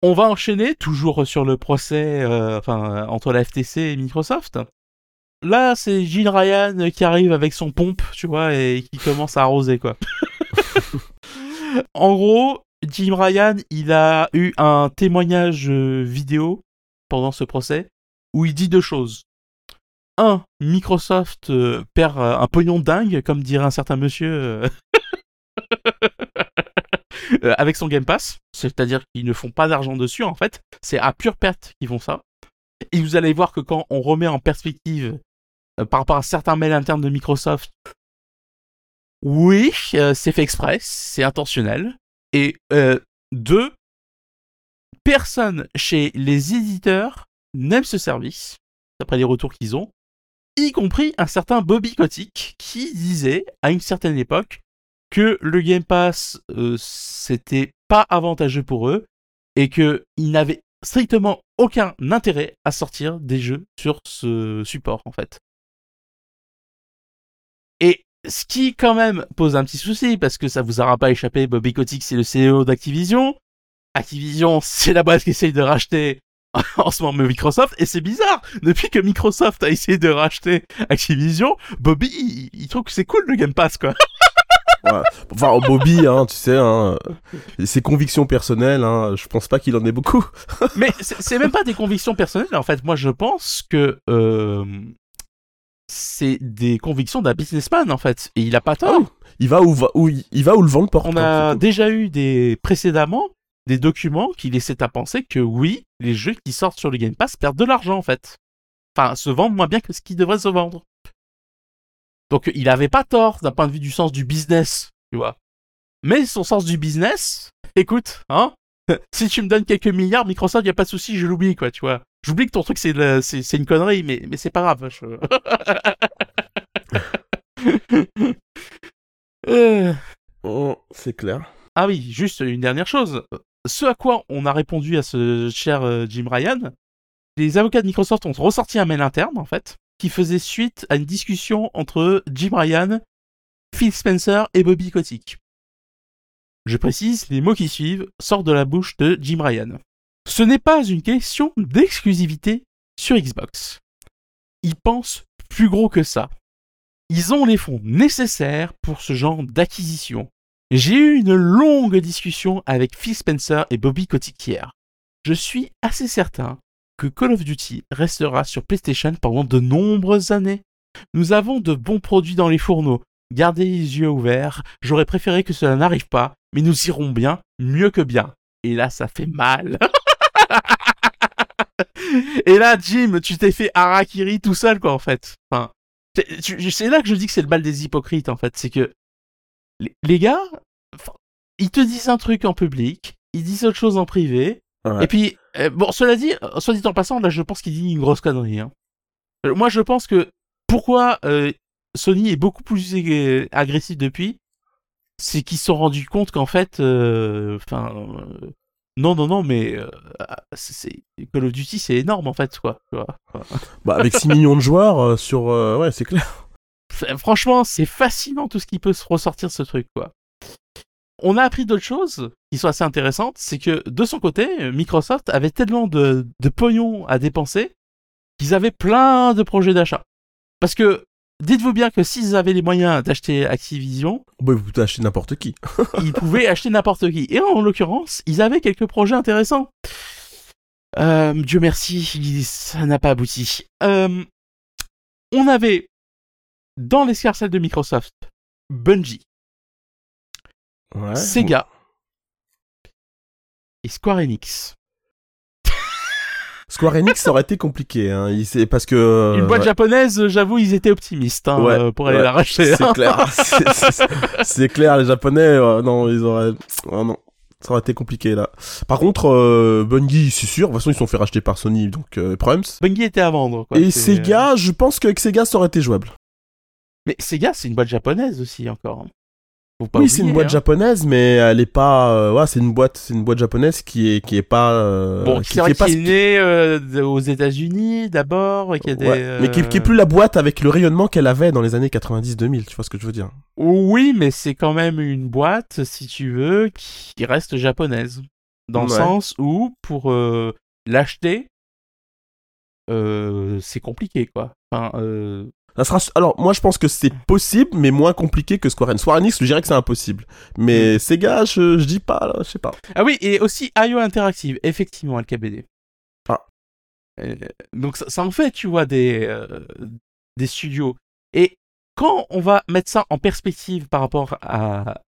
On va enchaîner toujours sur le procès enfin, entre la FTC et Microsoft. Là, c'est Gene Ryan qui arrive avec son pompe, tu vois, et qui commence à arroser, quoi. en gros, Jim Ryan, il a eu un témoignage euh, vidéo pendant ce procès où il dit deux choses. Un, Microsoft euh, perd euh, un pognon dingue, comme dirait un certain monsieur, avec son Game Pass. C'est-à-dire qu'ils ne font pas d'argent dessus, en fait. C'est à pure perte qu'ils font ça. Et vous allez voir que quand on remet en perspective par rapport à certains mails internes de Microsoft, oui, euh, c'est fait exprès, c'est intentionnel. Et euh, deux, personne chez les éditeurs n'aime ce service, d'après les retours qu'ils ont, y compris un certain Bobby Kotick qui disait à une certaine époque que le Game Pass euh, c'était pas avantageux pour eux et que ils n'avaient strictement aucun intérêt à sortir des jeux sur ce support en fait. Et ce qui quand même pose un petit souci parce que ça vous aura pas échappé, Bobby Kotick c'est le CEO d'Activision. Activision c'est la boîte qui essaye de racheter en ce moment Microsoft et c'est bizarre depuis que Microsoft a essayé de racheter Activision Bobby il, il trouve que c'est cool le Game Pass quoi Ouais. Enfin, Bobby, hein, tu sais, hein, ses convictions personnelles, hein, je pense pas qu'il en ait beaucoup. mais c'est même pas des convictions personnelles en fait moi je pense que euh, c'est des convictions d'un businessman en fait. Et il a pas tort. Ah oui. Il va où, va, où il, va où le vent le porte. on a déjà eu des précédemment des documents qui laissaient à penser que oui les jeux qui sortent sur le Game Pass perdent de l'argent en fait. Enfin se vendent moins bien que ce qu'ils devraient se vendre. Donc il avait pas tort d'un point de vue du sens du business tu vois. Mais son sens du business écoute hein si tu me donnes quelques milliards Microsoft y a pas de souci je l'oublie quoi tu vois j'oublie que ton truc c'est c'est c'est une connerie mais mais c'est pas grave je- Euh, Oh, c'est clair. Ah oui, juste une dernière chose. Ce à quoi on a répondu à ce cher euh, Jim Ryan, les avocats de Microsoft ont ressorti un mail interne, en fait, qui faisait suite à une discussion entre Jim Ryan, Phil Spencer et Bobby Kotick. Je précise, les mots qui suivent sortent de la bouche de Jim Ryan. Ce n'est pas une question d'exclusivité sur Xbox. Ils pensent plus gros que ça. Ils ont les fonds nécessaires pour ce genre d'acquisition. J'ai eu une longue discussion avec Phil Spencer et Bobby Kotick hier. Je suis assez certain que Call of Duty restera sur PlayStation pendant de nombreuses années. Nous avons de bons produits dans les fourneaux. Gardez les yeux ouverts. J'aurais préféré que cela n'arrive pas, mais nous irons bien, mieux que bien. Et là, ça fait mal. Et là, Jim, tu t'es fait harakiri tout seul, quoi, en fait. Enfin, c'est là que je dis que c'est le bal des hypocrites, en fait. C'est que les, gars, ils te disent un truc en public, ils disent autre chose en privé. Et puis, euh, bon, cela dit, soit dit en passant, là, je pense qu'il dit une grosse connerie. Hein. Euh, moi, je pense que pourquoi euh, Sony est beaucoup plus agressif depuis, c'est qu'ils se sont rendus compte qu'en fait, enfin, non, non, non, mais c'est Call of Duty, c'est énorme en fait, quoi. bah, avec 6 millions de joueurs sur, ouais, c'est clair. Franchement, c'est fascinant tout ce qui peut se ressortir ce truc, quoi. On a appris d'autres choses qui sont assez intéressantes, c'est que de son côté, Microsoft avait tellement de, de pognon à dépenser qu'ils avaient plein de projets d'achat. Parce que dites-vous bien que s'ils avaient les moyens d'acheter Activision, bah, vous pouvez acheter n'importe qui. ils pouvaient acheter n'importe qui. Et en l'occurrence, ils avaient quelques projets intéressants. Euh, Dieu merci, ça n'a pas abouti. Euh, on avait dans l'escarcelle de Microsoft Bungie, Sega et Square Enix. Square Enix, ça aurait été compliqué, hein. parce que une boîte japonaise, j'avoue, ils étaient optimistes hein, euh, pour aller la racheter. C'est clair, c'est clair, les Japonais, euh, non, ils auraient, oh, non, ça aurait été compliqué là. Par contre, euh, Bungie, c'est sûr, de toute façon, ils sont fait racheter par Sony, donc euh. Bungie était à vendre. Quoi. Et Sega, je pense qu'avec Sega, ça aurait été jouable. Mais Sega, c'est une boîte japonaise aussi encore oui, c'est une boîte hein. japonaise, mais elle est pas. Euh, ouais, c'est une boîte, c'est une boîte japonaise qui est qui est pas. Euh, bon, qui, est, pas qui est née euh, aux États-Unis d'abord et qui a des. Mais qui, qui, est plus la boîte avec le rayonnement qu'elle avait dans les années 90-2000. Tu vois ce que je veux dire Oui, mais c'est quand même une boîte, si tu veux, qui reste japonaise, dans le sens où pour l'acheter, c'est compliqué, quoi. Enfin. Alors, moi, je pense que c'est possible, mais moins compliqué que Square Enix. Square Enix, je dirais que c'est impossible. Mais mm. Sega, je, je dis pas, je sais pas. Ah oui, et aussi IO Interactive, effectivement, LKBD. Ah. Euh, donc, ça, en fait, tu vois, des, euh, des studios. Et quand on va mettre ça en perspective par rapport à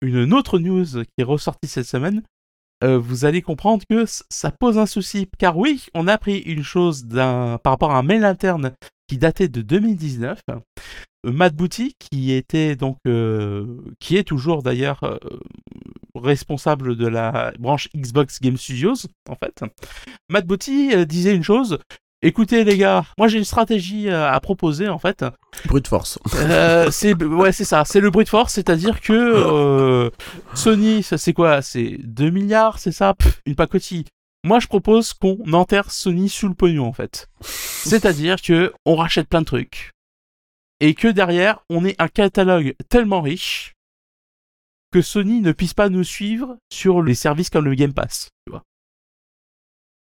une autre news qui est ressortie cette semaine, euh, vous allez comprendre que ça pose un souci. Car oui, on a pris une chose d'un par rapport à un mail interne qui datait de 2019. Euh, Matt Booty, qui était donc, euh, qui est toujours d'ailleurs euh, responsable de la branche Xbox Game Studios, en fait. Matt Booty disait une chose. Écoutez les gars, moi j'ai une stratégie à proposer en fait. Brute force. c'est ouais c'est ça, c'est le brute force, c'est-à-dire que Sony, c'est quoi? C'est 2 milliards, c'est ça? Une pacotille. Moi, je propose qu'on enterre Sony sous le pognon, en fait. C'est-à-dire que on rachète plein de trucs. Et que derrière, on ait un catalogue tellement riche que Sony ne puisse pas nous suivre sur les services comme le Game Pass. Tu vois.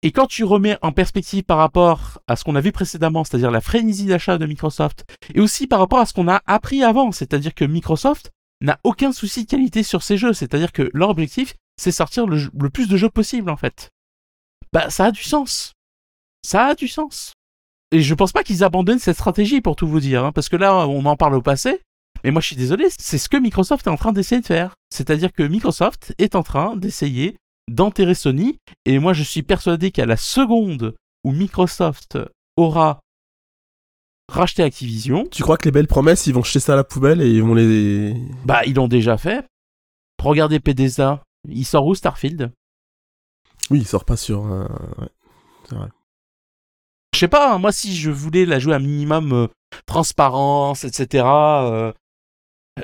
Et quand tu remets en perspective par rapport à ce qu'on a vu précédemment, c'est-à-dire la frénésie d'achat de Microsoft, et aussi par rapport à ce qu'on a appris avant, c'est-à-dire que Microsoft n'a aucun souci de qualité sur ses jeux, c'est-à-dire que leur objectif, c'est sortir le, plus de jeux possible en fait bah ça a du sens. Ça a du sens. Et je pense pas qu'ils abandonnent cette stratégie pour tout vous dire, hein, parce que là on en parle au passé. Mais moi je suis désolé, c'est ce que Microsoft est en train d'essayer de faire. C'est-à-dire que Microsoft est en train d'essayer d'enterrer Sony. Et moi je suis persuadé qu'à la seconde où Microsoft aura racheté Activision. Tu crois que les belles promesses, ils vont jeter ça à la poubelle et ils vont les. Bah, ils l'ont déjà fait. Regardez PDSA. Il sort où Starfield? Oui, il sort pas sur. c'est vrai. Je sais pas, hein, moi si je voulais la jouer à minimum euh, transparence, etc. Euh,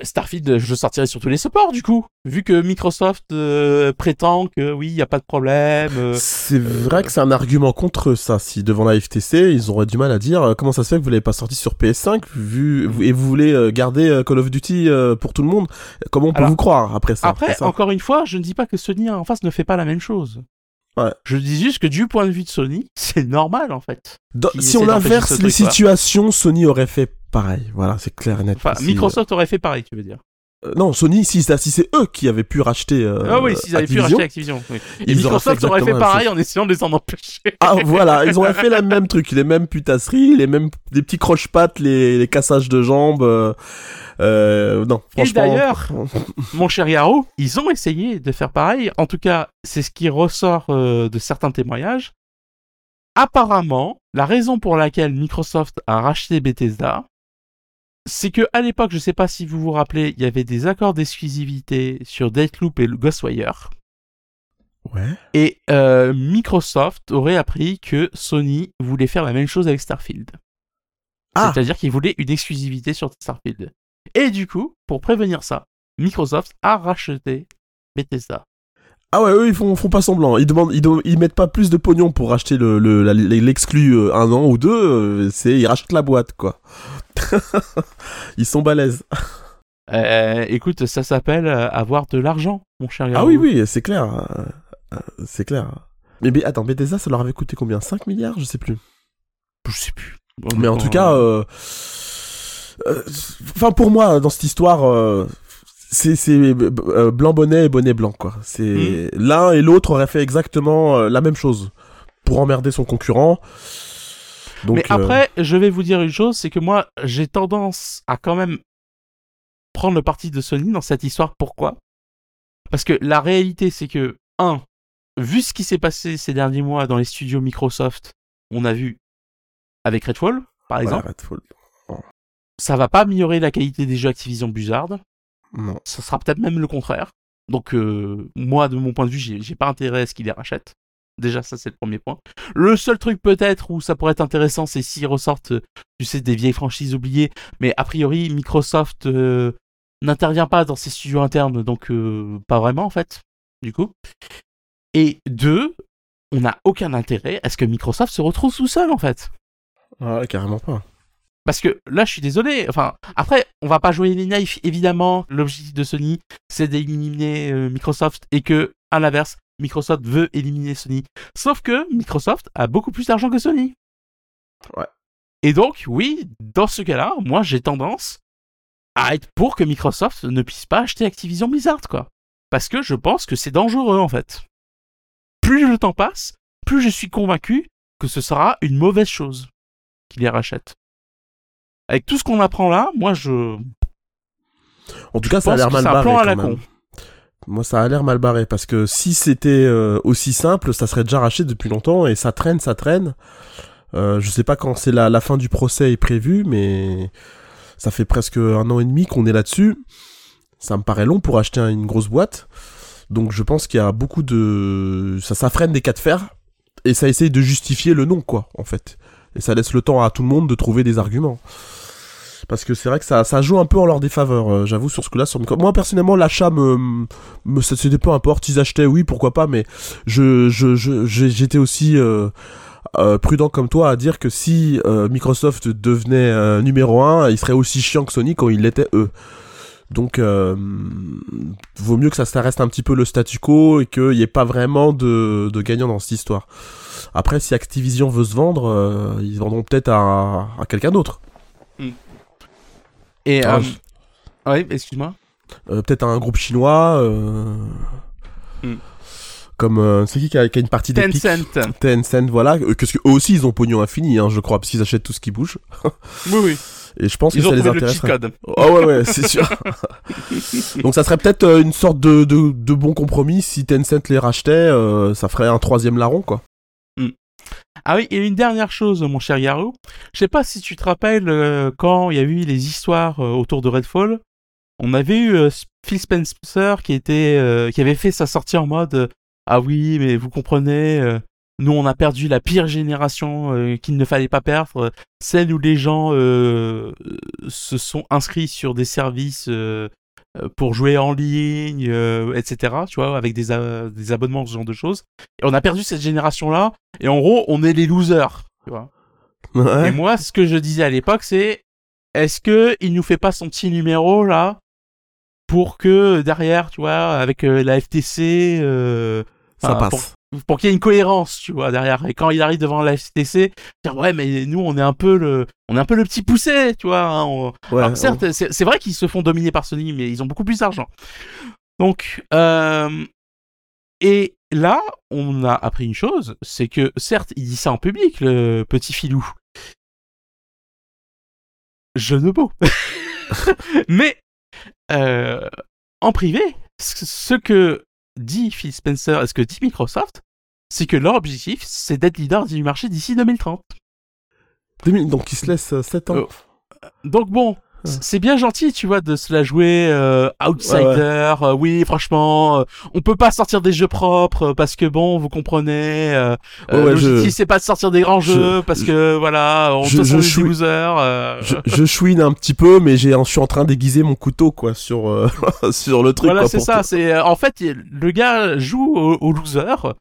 Starfield, je sortirais sur tous les supports du coup. Vu que Microsoft euh, prétend que oui, il n'y a pas de problème. c'est vrai que c'est un argument contre ça. Si devant la FTC, ils auraient du mal à dire comment ça se fait que vous l'avez pas sorti sur PS5 vu, et vous voulez garder Call of Duty pour tout le monde. Comment on peut vous croire après ça? Après, encore une fois, je ne dis pas que Sony en face ne fait pas la même chose. Je dis juste que du point de vue de Sony, c'est normal en fait. si on inverse les situations, Sony aurait fait pareil. Voilà, c'est clair et net. Enfin, Microsoft aurait fait pareil, tu veux dire. Euh, non, Sony, si, c'est eux qui avaient pu racheter. euh, ah oui, s'ils avaient pu racheter Activision. oui. Et Ils auraient Microsoft fait aurait fait pareil en essayant de les en empêcher. Ah voilà, ils ont fait la même truc, les mêmes putasseries, les mêmes des petits croche-pattes, les, les cassages de jambes. euh, euh, non, Et franchement. d'ailleurs, Mon cher Yaro, ils ont essayé de faire pareil. En tout cas, c'est ce qui ressort de certains témoignages. Apparemment, la raison pour laquelle Microsoft a racheté Bethesda, c'est que à l'époque, je sais pas si vous vous rappelez, il y avait des accords d'exclusivité sur Deathloop et Ghostwire. ouais. Et euh, Microsoft aurait appris que Sony voulait faire la même chose avec Starfield. Ah. C'est-à-dire qu'ils voulaient une exclusivité sur Starfield. Et du coup, pour prévenir ça, Microsoft a racheté Bethesda. Ah ouais, eux ils font, font pas semblant. Ils demandent, ils, mettent pas plus de pognon pour racheter le le- la- l'exclu euh, un an ou deux. euh, c'est ils rachètent la boîte quoi. ils sont balèzes. Euh, écoute, ça s'appelle euh, avoir de l'argent, mon cher Ah oui oui, c'est clair, euh, euh, c'est clair. Mais, mais attends, Bethesda ça leur avait coûté combien? 5 milliards, je sais plus. Je sais plus. Mais en tout cas, euh, euh, enfin pour moi dans cette histoire, euh, c'est euh, blanc bonnet et bonnet blanc quoi. C'est l'un et l'autre auraient fait exactement euh, la même chose pour emmerder son concurrent. Donc, Mais euh, après, je vais vous dire une chose, c'est que moi, j'ai tendance à quand même prendre le parti de Sony dans cette histoire. Pourquoi? Parce que la réalité, c'est que, un, vu ce qui s'est passé ces derniers mois dans les studios Microsoft, on a vu avec Redfall, par exemple, Redfall. ça va pas améliorer la qualité des jeux Activision Blizzard. Non. Ça sera peut-être même le contraire. Donc, euh, moi, de mon point de vue, j'ai pas intérêt à ce qu'ils les rachètent. Déjà, ça, c'est le premier point. Le seul truc, peut-être, où ça pourrait être intéressant, c'est s'ils ressortent, euh, tu sais, des vieilles franchises oubliées. Mais a priori, Microsoft euh, n'intervient pas dans ses studios internes, donc euh, pas vraiment, en fait, du coup. Et deux, on n'a aucun intérêt à ce que Microsoft se retrouve tout seul, en fait. Ah ouais, carrément pas. Parce que là, je suis désolé. Enfin, après, on va pas jouer les naïfs. Évidemment, l'objectif de Sony, c'est d'éliminer euh, Microsoft et que, à l'inverse, Microsoft veut éliminer Sony. Sauf que Microsoft a beaucoup plus d'argent que Sony. Ouais. Et donc, oui, dans ce cas-là, moi, j'ai tendance à être pour que Microsoft ne puisse pas acheter Activision Blizzard, quoi. Parce que je pense que c'est dangereux, en fait. Plus le temps passe, plus je suis convaincu que ce sera une mauvaise chose qu'il les rachète. Avec tout ce qu'on apprend là, moi je En tout cas, ça a l'air mal c'est un barré. plan à quand la même. Moi, ça a l'air mal barré parce que si c'était euh, aussi simple, ça serait déjà racheté depuis longtemps et ça traîne, ça traîne. Euh, je sais pas quand c'est la, fin du procès est prévue, mais ça fait presque un an et demi qu'on est là-dessus. Ça me paraît long pour acheter une grosse boîte. Donc je pense qu'il y a beaucoup de... Ça, ça freine des cas de fer et ça essaye de justifier le non, quoi, en fait. Et ça laisse le temps à tout le monde de trouver des arguments. Parce que c'est vrai que ça, ça joue un peu en leur défaveur, euh, j'avoue, sur ce coup-là. Sur... Moi, personnellement, l'achat me, me c'était peu importe. Ils achetaient, oui, pourquoi pas, mais je, j'étais aussi euh, euh, prudent comme toi à dire que si Microsoft devenait numéro 1, il serait aussi chiant que Sony quand ils l'étaient eux. Donc, vaut mieux que ça, ça reste un petit peu le statu quo et qu'il n'y ait pas vraiment de, de gagnant dans cette histoire. Après, si Activision veut se vendre, ils vendront peut-être à, à quelqu'un d'autre. Et Ah, euh, je- ouais, excuse-moi. Euh, peut-être un groupe chinois. euh, Hmm. Comme euh, c'est qui qui a, qui a une partie d'Epic Tencent. Tencent, voilà. Parce que eux aussi ils ont pognon infini, hein, je crois, parce qu'ils achètent tout ce qui bouge. Oui, oui. Et je pense Ils que ont ça les intéresse. Oh ouais ouais, c'est sûr. Donc ça serait peut-être une sorte de, de, de bon compromis si Tencent les rachetait, euh, ça ferait un troisième larron quoi. Ah oui, et une dernière chose, mon cher Yaro. Je sais pas si tu te rappelles euh, quand il y a eu les histoires euh, autour de Redfall. On avait eu euh, Phil Spencer qui était, qui avait fait sa sortie en mode ah oui, mais vous comprenez, nous on a perdu la pire génération qu'il ne fallait pas perdre, celle où les gens se sont inscrits sur des services pour jouer en ligne, euh, etc. Tu vois, avec des, des abonnements, ce genre de choses. Et on a perdu cette génération-là. Et en gros, on est les losers. Tu vois. Ouais. Et moi, ce que je disais à l'époque, c'est est-ce que il nous fait pas son petit numéro là pour que derrière, tu vois, avec euh, la FTC, euh, ça passe. pour- pour qu'il y ait une cohérence, tu vois, derrière. Et quand il arrive devant la FTC, dire ouais, mais nous on est un peu le, on est un peu le petit poussé, tu vois. hein, on- Ouais, alors, certes, c'est c'est vrai qu'ils se font dominer par Sony, mais ils ont beaucoup plus d'argent. Donc, euh, et là, on a appris une chose, c'est que certes, il dit ça en public, le petit filou. Je ne beau. mais euh, en privé, ce ce que dit Phil Spencer et ce que dit Microsoft, c'est que leur objectif, c'est d'être leader du marché d'ici 2030. 2000 Donc il se laisse 7 ans. Euh, Donc bon, c- c'est bien gentil, tu vois, de se la jouer euh, outsider. euh, oui, franchement, euh, on peut pas sortir des jeux propres euh, parce que bon, vous comprenez. Euh, Ouais, euh, l'objectif, je- c'est pas de sortir des grands je- jeux parce que voilà, on te je sent des losers. euh, je, chouine un petit peu, mais j'ai, je suis en train d'aiguiser mon couteau quoi sur euh, sur le truc. voilà, c'est ça. C'est euh, en fait, le gars joue au, au loser,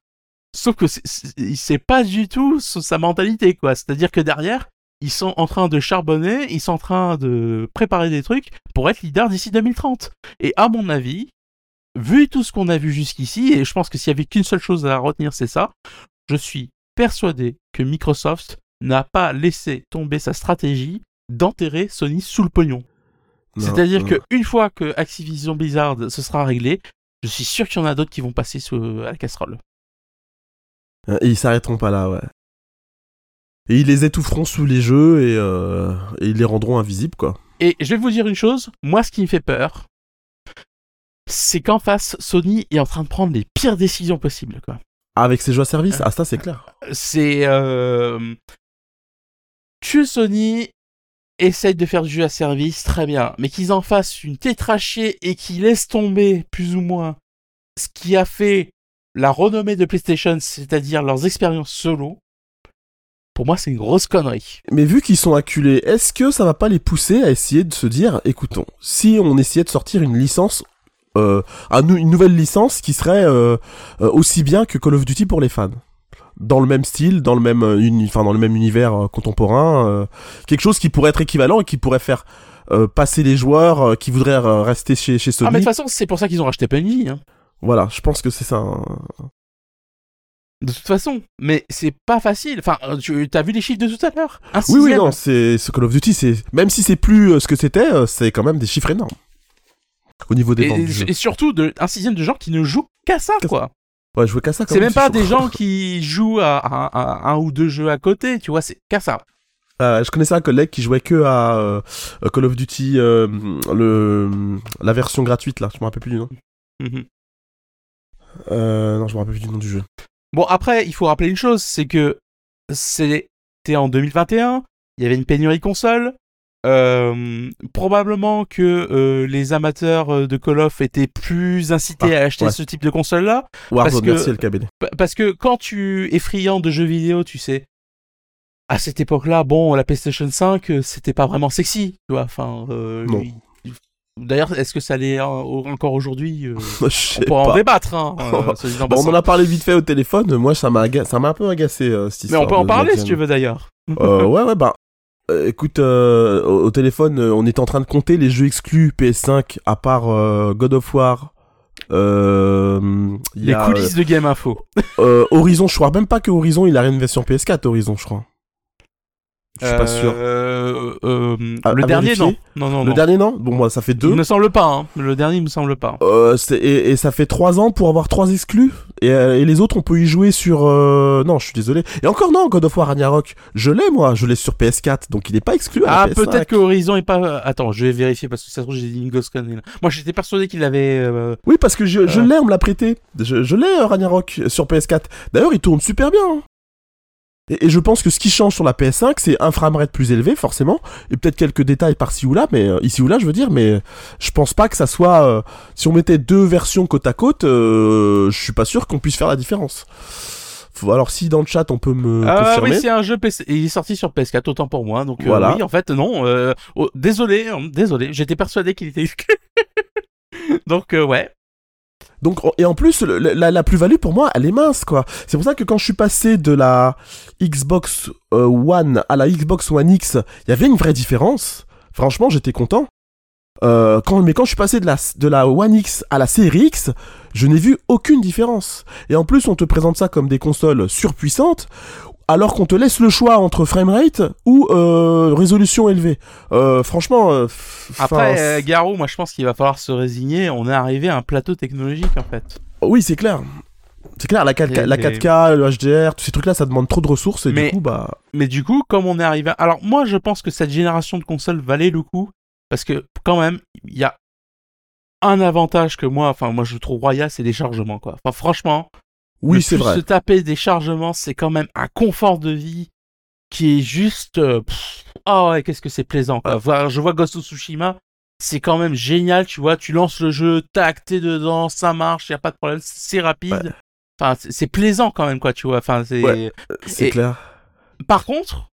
sauf que c'est- pas du tout sa mentalité, quoi. C'est-à-dire que derrière, ils sont en train de charbonner, ils sont en train de préparer des trucs pour être leader d'ici 2030. Et à mon avis, vu tout ce qu'on a vu jusqu'ici, et je pense que s'il y avait qu'une seule chose à retenir, c'est ça. Je suis persuadé que Microsoft n'a pas laissé tomber sa stratégie d'enterrer Sony sous le pognon. Non, C'est-à-dire non. que une fois que Activision Blizzard se sera réglé, je suis sûr qu'il y en a d'autres qui vont passer sous, à la casserole. Euh, Et ils s'arrêteront pas là, ouais. Et ils les étoufferont sous les jeux et, euh, et ils les rendront invisibles, quoi. Et je vais vous dire une chose, moi ce qui me fait peur, c'est qu'en face, Sony est en train de prendre les pires décisions possibles. Quoi. Avec ces jeux à service, ah ça c'est clair. C'est euh... que Sony essaye de faire du jeu à service, très bien, mais qu'ils en fassent une tétrachée et qu'ils laissent tomber plus ou moins ce qui a fait la renommée de PlayStation, c'est-à-dire leurs expériences solo. Pour moi, c'est une grosse connerie. Mais vu qu'ils sont acculés, est-ce que ça va pas les pousser à essayer de se dire, écoutons, si on essayait de sortir une licence, euh, une nouvelle licence qui serait euh, euh, aussi bien que Call of Duty pour les fans? Dans le même style, dans le même, uni- enfin dans le même univers contemporain, euh, quelque chose qui pourrait être équivalent et qui pourrait faire euh, passer les joueurs euh, qui voudraient euh, rester chez, chez Sony. Ah, mais de toute façon, c'est pour ça qu'ils ont racheté Bungie. Hein. Voilà, je pense que c'est ça. hein. De toute façon, mais c'est pas facile. Enfin, euh, tu as vu les chiffres de tout à l'heure? Oui, oui, non, c'est ce Call of Duty, c'est même si c'est plus euh, ce que c'était, euh, c'est quand même des chiffres énormes au niveau des Et, ventes du jeu. et surtout, de, un sixième de gens qui ne jouent qu'à ça, Qu'à quoi. Ouais, je jouais qu'à ça. C'est même pas des gens qui jouent à, à- à un ou deux jeux à côté, tu vois, c'est qu'à ça. Euh, je connaissais un collègue qui jouait que à euh, Call of Duty, euh, le la version gratuite là. Je me rappelle plus du nom. Mhm. Euh, non, je me rappelle plus du nom du jeu. Bon, après, il faut rappeler une chose, c'est que c'était en 2021, il y avait une pénurie console. euh, probablement que euh, les amateurs euh, de Call of étaient plus incités Ah, à acheter ouais. ce type de console-là. Warzone, que- merci LKBD. Pa- Parce que quand tu es friand de jeux vidéo, tu sais, à cette époque-là, bon, la PlayStation 5, euh, c'était pas vraiment sexy, tu vois. Enfin, euh, Non. Il- D'ailleurs, est-ce que ça l'est encore aujourd'hui euh, Je On pourra en pas. débattre, hein. euh, en Bon, on en a parlé vite fait au téléphone. Moi, ça m'a aga- ça m'a un peu agacé euh, cette Mais on peut en parler si tu veux d'ailleurs. Euh, ouais, ouais, bah. écoute, euh, au, téléphone, on est en train de compter les jeux exclus PS5 à part God of War. Les a, coulisses de Game Info. Horizon, je crois même pas que Horizon il a une version PS4 Horizon, je crois. Je suis pas sûr. Euh, euh, À- le à dernier, non. Non, non, Le non. dernier non? Bon, moi ça fait Il deux. me semble pas, hein. Le dernier, il me semble pas. Euh, c'est- et, et ça fait trois ans pour avoir trois exclus? Et, euh, et les autres, on peut y jouer sur. euh, Non, je suis désolé. Et encore non, God of War Ragnarok, je l'ai moi, je l'ai sur PS4, donc il est pas exclu. À Ah, la PS5. peut-être que Horizon est pas. Attends, je vais vérifier parce que ça se trouve, j'ai dit une grosse connerie, là. Moi, j'étais persuadé qu'il avait. euh, Oui, parce que je, je Euh. l'ai, on me l'a prêté. Je, je l'ai, euh, Ragnarok, sur PS4. D'ailleurs, il tourne super bien. hein. Et, et je pense que ce qui change sur la PS5, c'est un framerate plus élevé, forcément, et peut-être quelques détails par-ci ou là, mais euh, ici ou là, je veux dire, mais je pense pas que ça soit. euh, si on mettait deux versions côte à côte, euh, je suis pas sûr qu'on puisse faire la différence. Faut- alors, si dans le chat on peut me Ah confirmer. oui, c'est un jeu PC. Il est sorti sur PS4, autant pour moi. Donc euh, Voilà. oui, en fait, non. euh, oh, désolé, hein, désolé. J'étais persuadé qu'il était donc euh, ouais. Donc, et en plus, la, plus-value pour moi, elle est mince, quoi. C'est pour ça que quand je suis passé de la Xbox euh, One à la Xbox One X, il y avait une vraie différence. Franchement, j'étais content. Euh, mais quand je suis passé de la, de la One X à la série X, je n'ai vu aucune différence. Et en plus, on te présente ça comme des consoles surpuissantes, alors qu'on te laisse le choix entre framerate ou euh, résolution élevée. Euh, franchement, euh, Après, Garou, moi je pense qu'il va falloir se résigner. On est arrivé à un plateau technologique en fait. oui, c'est clair. C'est clair, la 4K, Et- la 4K, le HDR, tous ces trucs-là, ça demande trop de ressources et Mais- du coup, bah, Mais du coup, comme on est arrivé. à- Alors, moi je pense que cette génération de consoles valait le coup. Parce que, quand même, il y a un avantage que moi, enfin, moi je trouve royal, c'est les chargements quoi. Enfin, franchement, oui, c'est vrai. Se taper des chargements, c'est quand même un confort de vie qui est juste. euh, pff, Ah ouais, qu'est-ce que c'est plaisant. Quoi. Je vois Ghost of Tsushima, c'est quand même génial, tu vois. Tu lances le jeu, tac, t'es dedans, ça marche, y a pas de problème, c'est rapide. Enfin, c'est- plaisant quand même, quoi, tu vois. Enfin, c'est. Ouais. C'est clair. Par contre,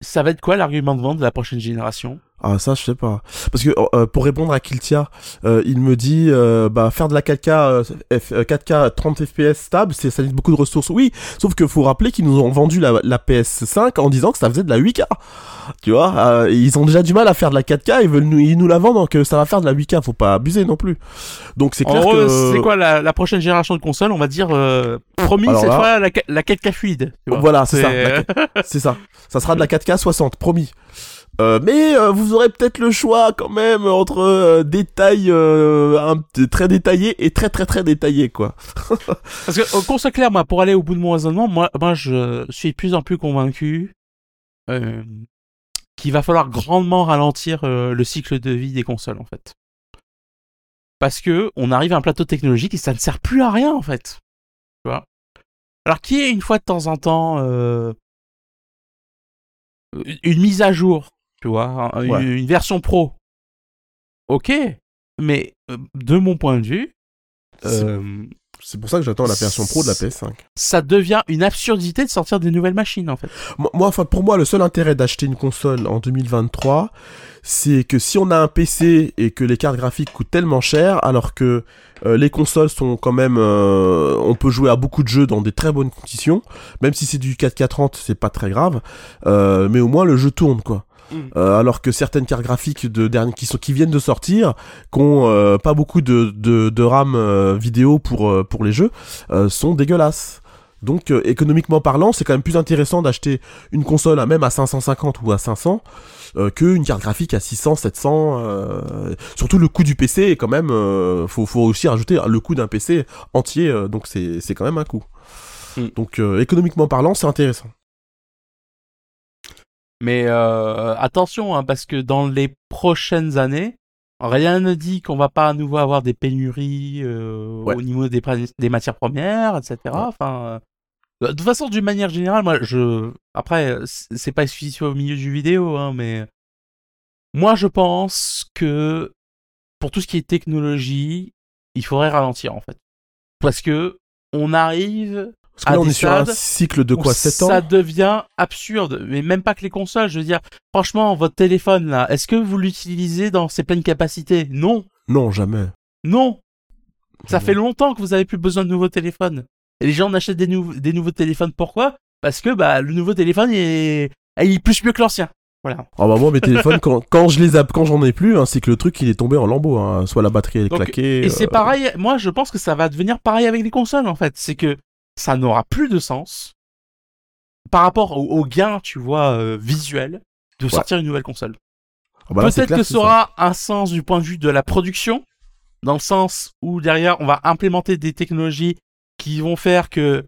ça va être quoi l'argument de vente de la prochaine génération? Ah ça je sais pas. Parce que euh, pour répondre à Kiltia, euh, il me dit euh, bah faire de la 4K euh, F- euh, 4K 30 FPS stable, c'est ça nécessite beaucoup de ressources. Oui, sauf que faut rappeler qu'ils nous ont vendu la, la PS5 en disant que ça faisait de la 8K. Tu vois, euh, ils ont déjà du mal à faire de la 4K, ils veulent nous ils nous la vendent que ça va faire de la 8K, faut pas abuser non plus. Donc c'est clair que c'est quoi la, la prochaine génération de consoles On va dire, euh, promis, Alors cette là- fois, la, la 4K fluide. Voilà, c'est ça. C'est ça. Ça sera de la 4K 60, promis. Euh, mais euh, vous aurez peut-être le choix quand même entre euh, détails euh, un- très détaillés et très très très détaillés quoi. Parce que, qu'on soit clair, moi, pour aller au bout de mon raisonnement, moi, je suis de plus en plus convaincu qu'il va falloir grandement ralentir le cycle de vie des consoles, en fait. Parce que on arrive à un plateau technologique et ça ne sert plus à rien, en fait. Tu vois? Alors, qui est une fois de temps en temps une mise à jour, tu vois, Ouais. une, version pro. Ok, mais euh, de mon point de vue, C'est- euh, C'est pour ça que j'attends la version pro de la PS5. ça devient une absurdité de sortir des nouvelles machines en fait. Moi, enfin, pour moi, le seul intérêt d'acheter une console en 2023, c'est que si on a un PC et que les cartes graphiques coûtent tellement cher, alors que euh, les consoles sont quand même, euh, on peut jouer à beaucoup de jeux dans des très bonnes conditions, même si c'est du 4K30, c'est pas très grave, euh, mais au moins le jeu tourne quoi. Mm. Euh, alors que certaines cartes graphiques de dernier qui sont qui viennent de sortir, qui ont euh, pas beaucoup de de, de RAM euh, vidéo pour euh, pour les jeux, euh, sont dégueulasses. Donc euh, économiquement parlant, c'est quand même plus intéressant d'acheter une console à même à 550 ou à 500 euh, que une carte graphique à 600, 700. euh, surtout le coût du PC est quand même, euh, faut faut aussi rajouter le coût d'un PC entier, euh, donc c'est c'est quand même un coût. Mm. Donc euh, économiquement parlant, c'est intéressant. Mais euh, attention, hein, parce que dans les prochaines années, rien ne dit qu'on va pas à nouveau avoir des pénuries euh, Ouais. au niveau des, matières premières, etc. Enfin, euh, de toute façon, d'une manière générale, moi, je après, c'est pas exclusif au milieu du vidéo, hein, mais moi, je pense que pour tout ce qui est technologie, il faudrait ralentir en fait, parce que on arrive Parce que À là, on est sur un cycle de quoi 7 ans ça devient absurde. Mais même pas que les consoles. Je veux dire, franchement, votre téléphone là, est-ce que vous l'utilisez dans ses pleines capacités? Non, Non, jamais. non. Ça fait longtemps que vous avez plus besoin de nouveaux téléphones. Et les gens en achètent des, nou- des nouveaux téléphones. Pourquoi? Parce que bah le nouveau téléphone il est, il est plus mieux que l'ancien. Voilà. Ah bah moi mes téléphones quand, quand je les quand j'en ai plus, hein, c'est que le truc il est tombé en lambeaux. Hein. Soit la batterie elle est Donc, claquée. Et c'est euh, pareil. Moi, je pense que ça va devenir pareil avec les consoles en fait. C'est que ça n'aura plus de sens par rapport au, au gain, tu vois, euh, visuel de sortir une nouvelle console. ah bah Peut-être que ça aura un sens du point de vue de la production, dans le sens où derrière on va implémenter des technologies qui vont faire que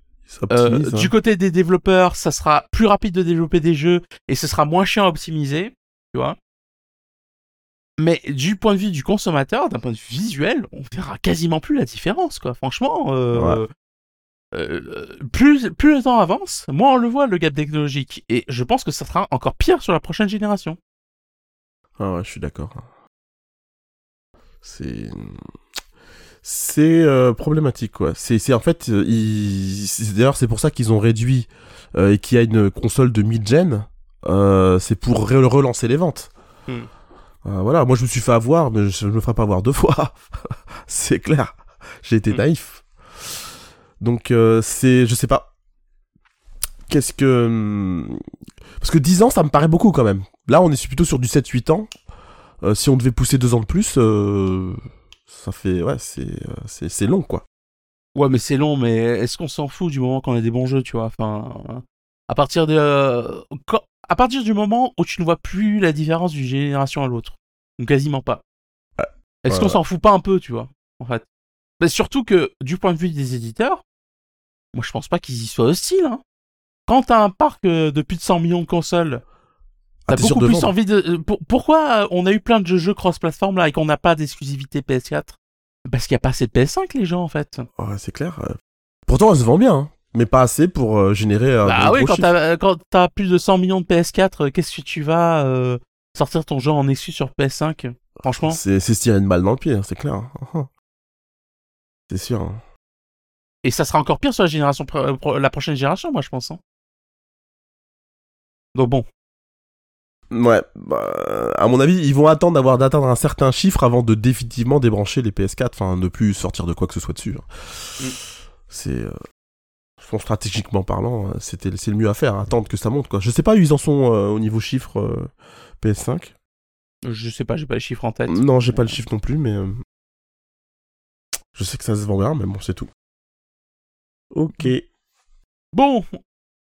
euh, hein. du côté des développeurs, ça sera plus rapide de développer des jeux et ce sera moins chiant à optimiser, tu vois. Mais du point de vue du consommateur, d'un point de vue visuel, on verra quasiment plus la différence, quoi. Franchement, euh, euh, plus, plus le temps avance, moins on le voit le gap technologique. Et je pense que ça sera encore pire sur la prochaine génération. Ah ouais, je suis d'accord. C'est c'est euh, problématique quoi. C'est c'est en fait euh, ils- c'est- d'ailleurs c'est pour ça qu'ils ont réduit euh, et qu'il y a une console de mid-gen. Euh, c'est pour re- relancer les ventes. Hmm. Euh, voilà, moi je me suis fait avoir, mais je, je me ferai pas avoir deux fois. c'est clair. J'ai été Hmm. naïf. Donc euh, c'est, je sais pas. Qu'est-ce que hum, parce que 10 ans ça me paraît beaucoup quand même. Là on est plutôt sur du 7-8 ans. Euh, si on devait pousser deux ans de plus, euh, ça fait. Ouais, c'est, c'est, c'est long, quoi. Ouais, mais c'est long, mais est-ce qu'on s'en fout du moment qu'on a des bons jeux, tu vois? Enfin, à partir de. quand- à partir du moment où tu ne vois plus la différence d'une génération à l'autre. Donc quasiment pas. Est-ce qu'on s'en fout pas un peu, tu vois En fait? Mais surtout que, du point de vue des éditeurs, moi je pense pas qu'ils y soient hostiles. Hein. Quand t'as un parc euh, de plus de 100 millions de consoles, Ah, t'as beaucoup plus vendre envie de. euh, pour- pourquoi euh, on a eu plein de jeux cross-platform là et qu'on n'a pas d'exclusivité PS4 Parce qu'il n'y a pas assez de PS5 les gens en fait. Ouais, c'est clair. Pourtant, elle se vend bien, hein, mais pas assez pour euh, générer un Bah oui, quand t'as, plus de 100 millions de PS4, euh, qu'est-ce que tu vas euh, sortir ton jeu en exclu sur PS5 Franchement. C'est, c'est se tirer une balle dans le pied, hein, c'est clair. hein. C'est sûr. hein. Et ça sera encore pire sur la génération pro- la prochaine génération, moi je pense. hein. Donc bon. Ouais, bah, à mon avis, ils vont attendre d'avoir d'atteindre un certain chiffre avant de définitivement débrancher les PS4, enfin, ne plus sortir de quoi que ce soit dessus. hein. Mm. C'est, euh, je pense stratégiquement parlant, euh, c'était, c'est le mieux à faire, attendre que ça monte, quoi. Je sais pas où ils en sont euh, au niveau chiffre euh, PS5. Je sais pas, j'ai pas les chiffres en tête. Non, j'ai pas le chiffre non plus, mais euh, je sais que ça se vend bien, mais bon, c'est tout. Ok. Bon,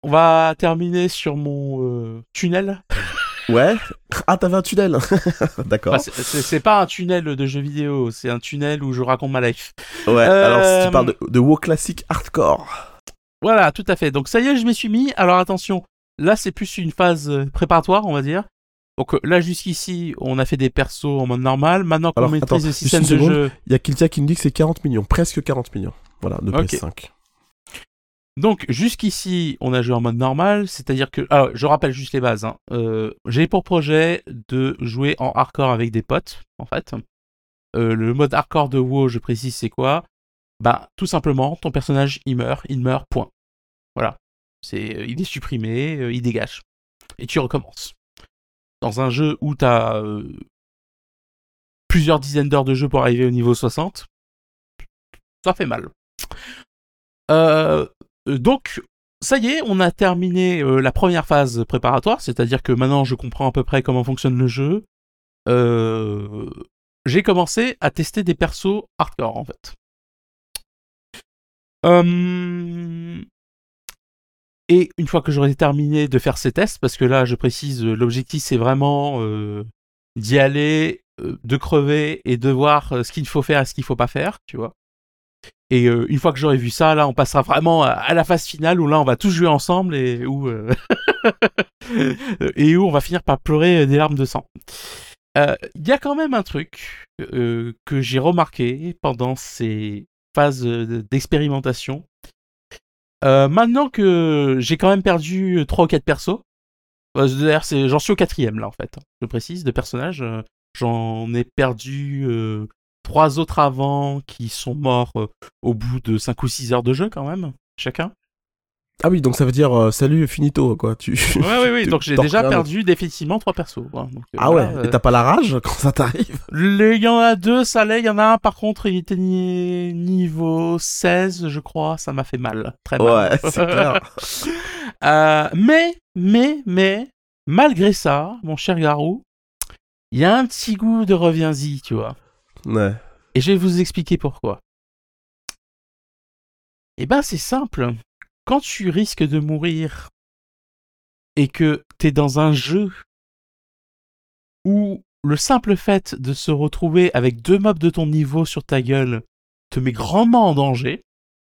on va terminer sur mon euh, tunnel. Ouais. Ah, t'avais un tunnel. D'accord. Enfin, c'est- pas un tunnel de jeu vidéo, c'est un tunnel où je raconte ma life. ouais. Alors, si Euh, tu parles de, de WoW classique hardcore. Voilà, tout à fait. Donc ça y est, je m'y suis mis. Alors attention, là c'est plus une phase euh, préparatoire, on va dire. Donc euh, là jusqu'ici, on a fait des persos en mode normal. Maintenant qu'on maîtrise attends, le système de seconde. jeu, Il y a Kiltia qui nous dit que c'est 40 millions, presque 40 millions. Voilà, de Ok. PS5. Donc jusqu'ici, on a joué en mode normal, c'est-à-dire que, alors je rappelle juste les bases. hein. Euh, J'ai pour projet de jouer en hardcore avec des potes, en fait. Euh, le mode hardcore de WoW, je précise, c'est quoi? Bah tout simplement, ton personnage il meurt, il meurt, point. Voilà, c'est, il est supprimé, il dégage, et tu recommences. Dans un jeu où t'as euh, plusieurs dizaines d'heures de jeu pour arriver au niveau 60, ça fait mal. Euh, euh, donc, ça y est, on a terminé la première phase préparatoire, c'est-à-dire que maintenant je comprends à peu près comment fonctionne le jeu. J'ai commencé à tester des persos hardcore en fait. Et une fois que j'aurai terminé de faire ces tests, parce que là je précise, euh, l'objectif c'est vraiment euh, d'y aller, euh, de crever et de voir ce qu'il faut faire et ce qu'il faut pas faire, tu vois. Et une fois que j'aurai vu ça, là, on passera vraiment à, la phase finale où là, on va tous jouer ensemble et où et où on va finir par pleurer des larmes de sang. Il y a quand même un truc que j'ai remarqué pendant ces phases d'expérimentation. Euh, maintenant que j'ai quand même perdu 3 ou 4 persos, euh, c'est- j'en suis au quatrième là en fait, je précise, de personnages. euh, J'en ai perdu euh, trois autres avant qui sont morts euh, au bout de 5 ou 6 heures de jeu quand même, chacun. Ah oui, donc ça veut dire euh, salut, finito, quoi. Tu... Ouais, oui, oui, Tu- donc j'ai déjà perdu définitivement trois persos. Donc, euh, Ah ouais, et t'as pas la rage quand ça t'arrive? Euh, Il y en a deux, ça l'est. Il y en a un, par contre, il était ni- niveau 16, je crois. Ça m'a fait mal. Très mal. Ouais, c'est clair. Euh, mais, mais, mais, malgré ça, mon cher Garou, il y a un petit goût de reviens-y, tu vois. Ouais. Et je vais vous expliquer pourquoi. Eh ben, c'est simple. Quand tu risques de mourir et que t'es dans un jeu où le simple fait de se retrouver avec deux mobs de ton niveau sur ta gueule te met grandement en danger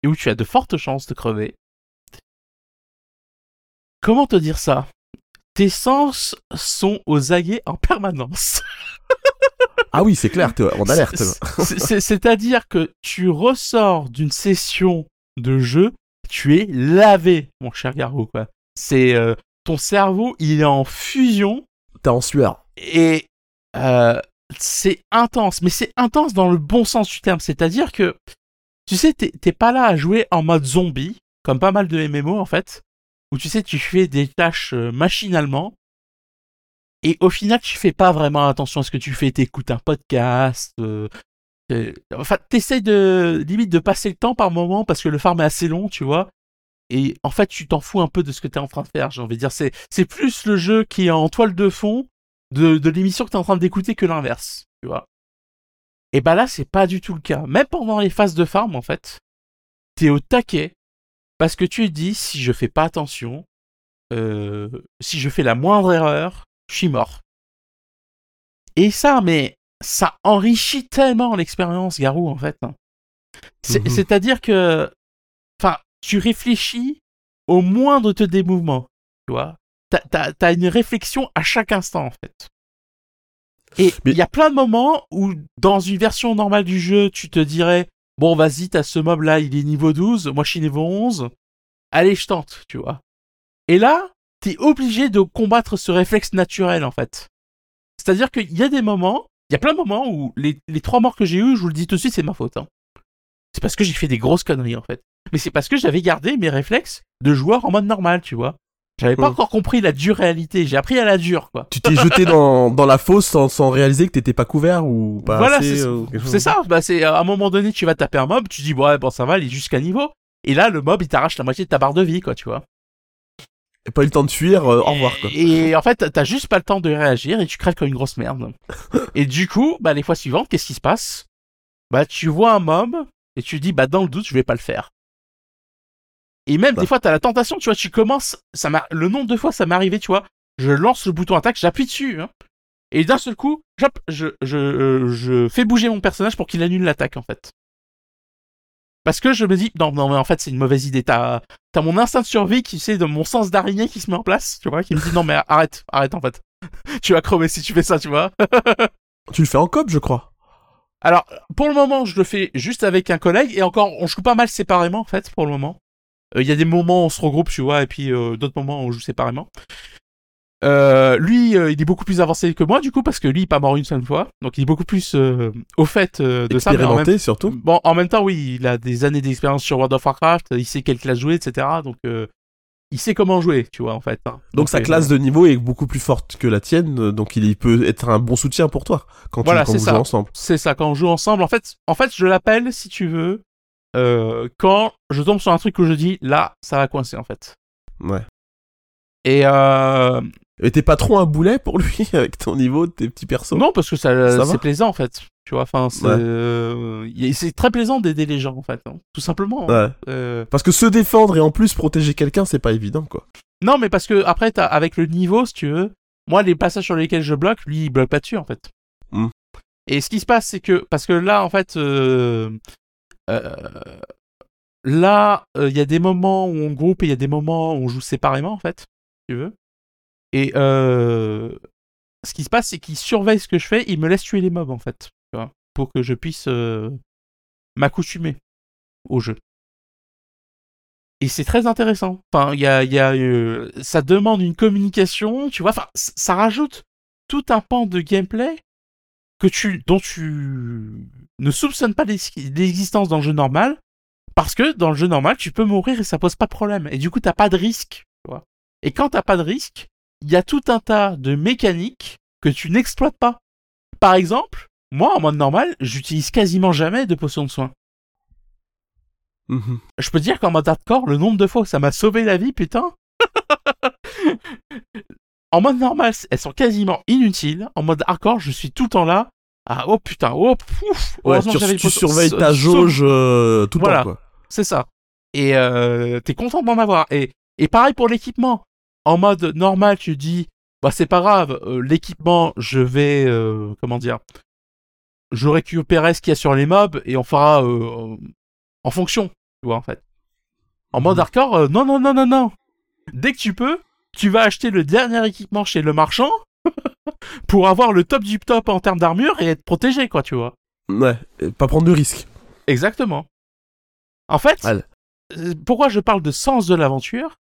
et où tu as de fortes chances de crever. Comment te dire ça? Tes sens sont aux aguets en permanence. Ah oui, c'est clair, t'es en alerte. C'est- c'est- C'est-à-dire que tu ressors d'une session de jeu, tu es lavé, mon cher Garou. Quoi. C'est euh, ton cerveau, il est en fusion T'es en sueur. et euh, c'est intense. Mais c'est intense dans le bon sens du terme. C'est-à-dire que tu sais, t'es pas là à jouer en mode zombie, comme pas mal de MMO en fait, où tu sais, tu fais des tâches euh, machinalement. Et au final, tu fais pas vraiment attention à ce que tu fais. T'écoutes un podcast. euh, enfin, t'essayes de limite de passer le temps par moment parce que le farm est assez long, tu vois. Et en fait, tu t'en fous un peu de ce que t'es en train de faire. J'ai envie de dire, c'est c'est plus le jeu qui est en toile de fond de, de l'émission que t'es en train d'écouter que l'inverse, tu vois. Et bah là, c'est pas du tout le cas. Même pendant les phases de farm, en fait, t'es au taquet parce que tu dis si je fais pas attention, euh, si je fais la moindre erreur, je suis mort. Et ça, mais ça enrichit tellement l'expérience, Garou, en fait. hein. Mhm. C'est-à-dire que, enfin, tu réfléchis au moindre de tes mouvements, tu vois. T'as- t'as une réflexion à chaque instant, en fait. Et il Mais- y a plein de moments où, dans une version normale du jeu, tu te dirais, bon, vas-y, t'as ce mob là, il est niveau 12, moi je suis niveau 11, allez, je tente, tu vois. Et là, t'es obligé de combattre ce réflexe naturel, en fait. C'est-à-dire qu'il y a des moments, il y a plein de moments où les, les trois morts que j'ai eus, je vous le dis tout de suite, c'est ma faute. hein. C'est parce que j'ai fait des grosses conneries, en fait. Mais c'est parce que j'avais gardé mes réflexes de joueur en mode normal, tu vois. J'avais pas encore compris la dure réalité, j'ai appris à la dure, quoi. Tu t'es jeté dans, dans la fosse sans, sans réaliser que t'étais pas couvert ou pas voilà, assez, c'est euh, c'est ça. Bah, c'est à un moment donné, tu vas taper un mob, tu dis ouais, bon, ça va, il est jusqu'à niveau. Et là, le mob, il t'arrache la moitié de ta barre de vie, quoi, tu vois. Et pas eu le temps de fuir, euh, au revoir quoi. Et en fait, t'as juste pas le temps de réagir et tu crèves comme une grosse merde. et du coup, bah, les fois suivantes, qu'est-ce qui se passe? Bah, tu vois un mob et tu dis, bah, dans le doute, je vais pas le faire. Et même Bah. des fois, t'as la tentation, tu vois, tu commences, ça m'a, le nombre de fois ça m'est arrivé, tu vois, je lance le bouton attaque, j'appuie dessus, hein, et d'un seul coup, je, euh, je fais bouger mon personnage pour qu'il annule l'attaque, en fait. Parce que je me dis, non, non, mais en fait, c'est une mauvaise idée. T'as, t'as mon instinct de survie qui sait de mon sens d'araignée qui se met en place, tu vois, qui me dit, non, mais arrête, arrête, en fait. tu vas crever si tu fais ça, tu vois. Tu le fais en cop, je crois. Alors, pour le moment, je le fais juste avec un collègue, et encore, on joue pas mal séparément, en fait, pour le moment. Euh, Il y a des moments où on se regroupe, tu vois, et puis euh, d'autres moments où on joue séparément. Euh, lui, euh, il est beaucoup plus avancé que moi, du coup, parce que lui, il est pas mort une seule fois. Donc, il est beaucoup plus euh, au fait de ça. en même- Expérimenté surtout. Bon, en même temps, oui, il a des années d'expérience sur World of Warcraft, il sait quelle classe jouer, etc. Donc, il sait comment jouer, tu vois, en fait. hein. Donc sa classe de niveau est beaucoup plus forte que la tienne, donc il peut être un bon soutien pour toi quand, tu- Voilà, quand c'est vous ça. jouez ensemble. C'est ça, quand on joue ensemble. En fait, en fait je l'appelle, si tu veux, quand je tombe sur un truc où je dis, là, ça va coincer, en fait. Ouais. Et euh, Et t'es pas trop un boulet pour lui avec ton niveau de tes petits persos? Non, parce que ça, c'est plaisant, en fait. Tu vois, enfin, c'est Ouais. euh, très plaisant d'aider les gens, en fait. hein, tout simplement. hein. Euh, Parce que se défendre et en plus protéger quelqu'un, c'est pas évident quoi. Non, mais parce que après, t'as- avec le niveau, si tu veux, moi, les passages sur lesquels je bloque, lui, il bloque pas dessus, en fait. Hmm. Et ce qui se passe, c'est que, parce que là, en fait, euh, là, il y a des moments où on groupe et il y a des moments où on joue séparément, en fait, si tu veux. Et euh, ce qui se passe, c'est qu'il surveille ce que je fais, il me laisse tuer les mobs, en fait, pour que je puisse euh, m'accoutumer au jeu. Et c'est très intéressant. Enfin, il y a, y a, euh, ça demande une communication, tu vois. Enfin, ça rajoute tout un pan de gameplay que tu, dont tu ne soupçonnes pas l'ex- l'existence dans le jeu normal, parce que dans le jeu normal, tu peux mourir et ça pose pas de problème. Et du coup, t'as pas de risque, tu vois. Et quand t'as pas de risque, il y a tout un tas de mécaniques que tu n'exploites pas. Par exemple, moi, en mode normal, j'utilise quasiment jamais de potions de soins. Mhm. Je peux dire qu'en mode hardcore, le nombre de fois ça m'a sauvé la vie, putain. en mode normal, elles sont quasiment inutiles. En mode hardcore, je suis tout le temps là. Ah, oh putain, oh, pouf. Ouais, tu, tu surveilles ta jauge euh, tout le Voilà. temps quoi. C'est ça. Et euh, t'es content d'en avoir. Et, et pareil pour l'équipement. En mode normal, tu dis, bah c'est pas grave, euh, l'équipement, je vais, euh, comment dire, je récupérerai ce qu'il y a sur les mobs et on fera euh, en fonction, tu vois, en fait. En mode Mhm. hardcore, non, non, non, non, non. Dès que tu peux, tu vas acheter le dernier équipement chez le marchand pour avoir le top du top en termes d'armure et être protégé, quoi, tu vois. Ouais, et pas prendre de risques. Exactement. En fait, Allez. pourquoi je parle de sens de l'aventure?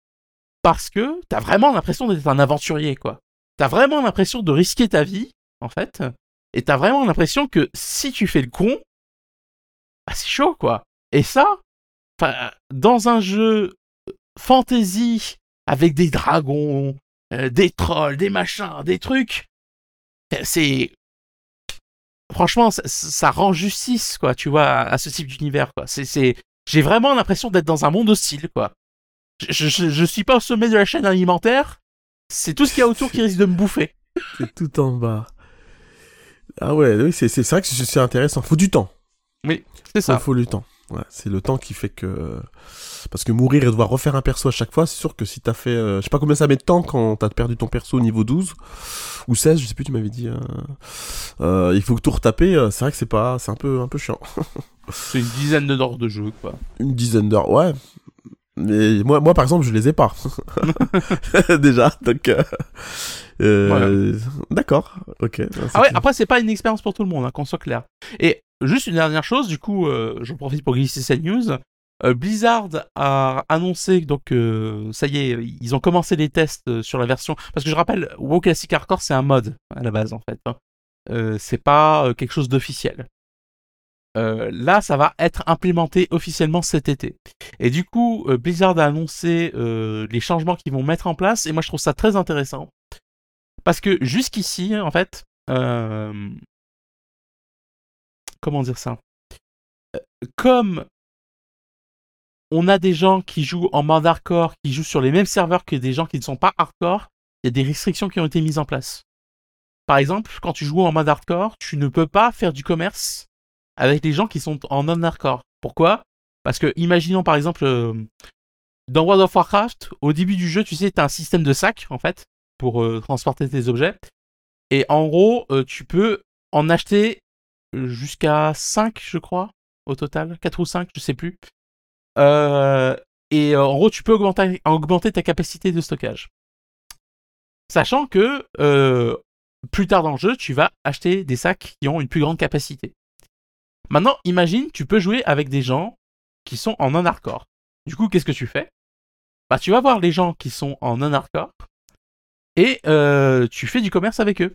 Parce que t'as vraiment l'impression d'être un aventurier, quoi. T'as vraiment l'impression de risquer ta vie, en fait. Et t'as vraiment l'impression que si tu fais le con, bah c'est chaud, quoi. Et ça, dans un jeu euh, fantasy avec des dragons, euh, des trolls, des machins, des trucs, euh, c'est franchement, ça, rend justice, quoi, tu vois, à, ce type d'univers, quoi. J'ai vraiment l'impression d'être dans un monde hostile, quoi. Je, je, je suis pas au sommet de la chaîne alimentaire. C'est tout ce qu'il y a autour qui risque de me bouffer. c'est tout en bas. Ah ouais, oui, c'est c'est vrai que c'est intéressant. Faut du temps. Oui, c'est Ça ça. faut du temps. Ouais, c'est le temps qui fait que parce que mourir et devoir refaire un perso à chaque fois, c'est sûr que si t'as fait euh, je sais pas combien ça met de temps quand t'as perdu ton perso au niveau 12 ou 16, je sais plus tu m'avais dit euh, euh, il faut que tout retaper, c'est vrai que c'est pas c'est un peu un peu chiant. C'est une dizaine d'heures de jeu, quoi. Une dizaine d'heures, ouais. Mais moi, moi, par exemple, je les ai pas. Déjà, donc. euh, euh, D'accord, ok. Ah ouais, après, c'est pas une expérience pour tout le monde, hein, qu'on soit clair. Et juste une dernière chose, du coup, euh, j'en profite pour glisser cette news. Euh, Blizzard a annoncé, donc, euh, ça y est, ils ont commencé les tests sur la version. Parce que je rappelle, WoW Classic Hardcore, c'est un mode, à la base, en fait. hein. Euh, c'est pas quelque chose d'officiel. Euh, là, ça va être implémenté officiellement cet été. Et du coup, euh, Blizzard a annoncé euh, les changements qu'ils vont mettre en place, et moi je trouve ça très intéressant. Parce que jusqu'ici, en fait, comment dire ça? Comme on a des gens qui jouent en mode hardcore, qui jouent sur les mêmes serveurs que des gens qui ne sont pas hardcore, il y a des restrictions qui ont été mises en place. Par exemple, quand tu joues en mode hardcore, tu ne peux pas faire du commerce avec les gens qui sont en non-hardcore. Pourquoi? Parce que, imaginons par exemple, euh, dans World of Warcraft, au début du jeu, tu sais, tu as un système de sac, en fait, pour euh, transporter tes objets. Et en gros, euh, tu peux en acheter jusqu'à 5, je crois, au total. 4 ou 5, je sais plus. Et en gros, tu peux augmenter, ta capacité de stockage. Sachant que plus tard dans le jeu, tu vas acheter des sacs qui ont une plus grande capacité. Maintenant, imagine, tu peux jouer avec des gens qui sont en non-hardcore. Du coup, qu'est-ce que tu fais? Bah, tu vas voir les gens qui sont en non-hardcore et euh, tu fais du commerce avec eux.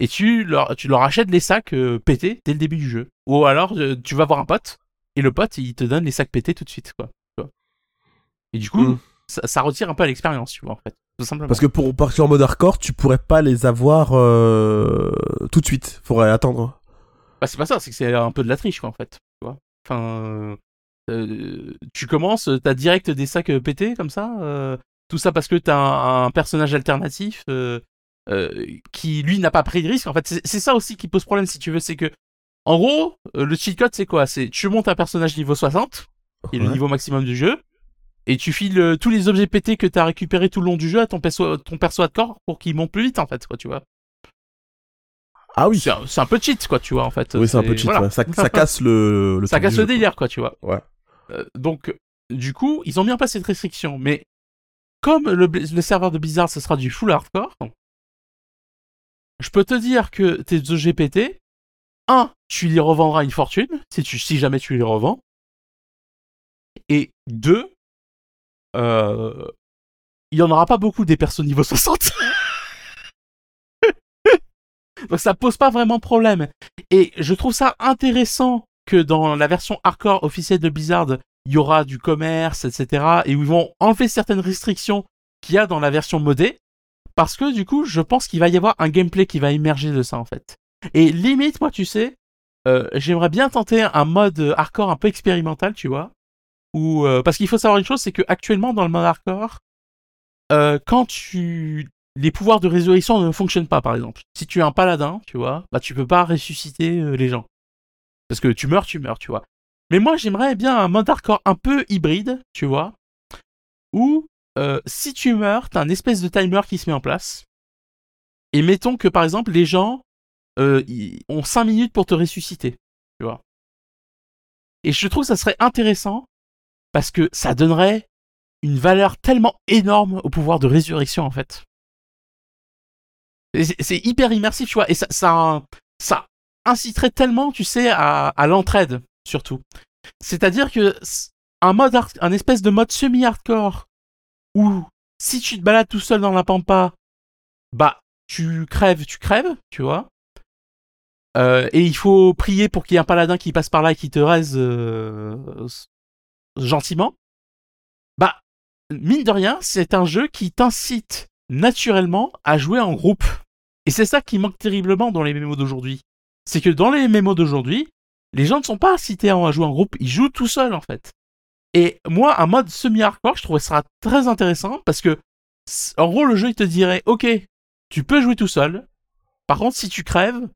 Et tu leur, tu leur achètes les sacs euh, pétés dès le début du jeu. Ou alors, euh, tu vas voir un pote et le pote, il te donne les sacs pétés tout de suite, quoi. Et du coup, Mm. ça, ça retire un peu à l'expérience, tu vois, en fait. Tout simplement. Parce que pour partir en mode hardcore, tu pourrais pas les avoir euh, tout de suite. Faudrait attendre. Bah, c'est pas ça, c'est que c'est un peu de la triche, quoi, en fait. Tu vois enfin, euh, euh, tu commences, t'as direct des sacs euh, pétés, comme ça. euh, tout ça parce que t'as un, un personnage alternatif euh, euh, qui, lui, n'a pas pris de risque. En fait, c'est ça aussi qui pose problème, si tu veux. C'est que, en gros, le cheat code, c'est quoi? C'est tu montes un personnage niveau 60, qui est le niveau maximum du jeu, et tu files tous les objets pétés que t'as récupérés tout le long du jeu à ton perso, ton perso de corps pour qu'il monte plus vite, en fait, quoi, tu vois. Ah oui. C'est un, peu cheat, quoi, tu vois, en fait. Oui, c'est un peu cheat. voilà. ouais. Ça, ça casse le, le Ça casse le jeu, délire, quoi, tu vois. Ouais. Euh, donc, du coup, ils ont mis en place cette restriction. Mais comme le, le serveur de Blizzard, ce sera du full hardcore, je peux te dire que tes EGPT, un, tu les revendras une fortune, si, tu, si jamais tu les revends. Et deux, euh, il n'y en aura pas beaucoup des persos niveau 60. Donc ça pose pas vraiment problème. Et je trouve ça intéressant que dans la version hardcore officielle de Blizzard, il y aura du commerce, etc. Et où ils vont enlever certaines restrictions qu'il y a dans la version modée. Parce que du coup, je pense qu'il va y avoir un gameplay qui va émerger de ça en fait. Et limite, moi, tu sais, euh, j'aimerais bien tenter un mode hardcore un peu expérimental, tu vois. Euh, parce qu'il faut savoir une chose, c'est que actuellement dans le mode hardcore, euh, quand tu les pouvoirs de résurrection ne fonctionnent pas, par exemple. Si tu es un paladin, tu vois, bah tu peux pas ressusciter euh, les gens. Parce que tu meurs, tu meurs, tu vois. Mais moi, j'aimerais bien un mode un peu hybride, tu vois, où euh, si tu meurs, t'as un espèce de timer qui se met en place. Et mettons que, par exemple, les gens euh, ont 5 minutes pour te ressusciter, tu vois. Et je trouve que ça serait intéressant parce que ça donnerait une valeur tellement énorme au pouvoir de résurrection, en fait. C'est hyper immersif, tu vois, et ça, ça, ça inciterait tellement, tu sais, à, l'entraide, surtout. C'est-à-dire que un mode, un espèce de mode semi-hardcore où si tu te balades tout seul dans la pampa, bah tu crèves, tu crèves, tu vois. Euh, et il faut prier pour qu'il y ait un paladin qui passe par là et qui te raise euh, gentiment. Bah, mine de rien, c'est un jeu qui t'incite naturellement à jouer en groupe. Et c'est ça qui manque terriblement dans les mémos d'aujourd'hui. C'est que dans les mémos d'aujourd'hui, les gens ne sont pas incités à jouer en groupe, ils jouent tout seuls en fait. Et moi, un mode semi-hardcore, je trouvais ça très intéressant parce que, en gros, le jeu il te dirait, ok, tu peux jouer tout seul. Par contre, si tu crèves,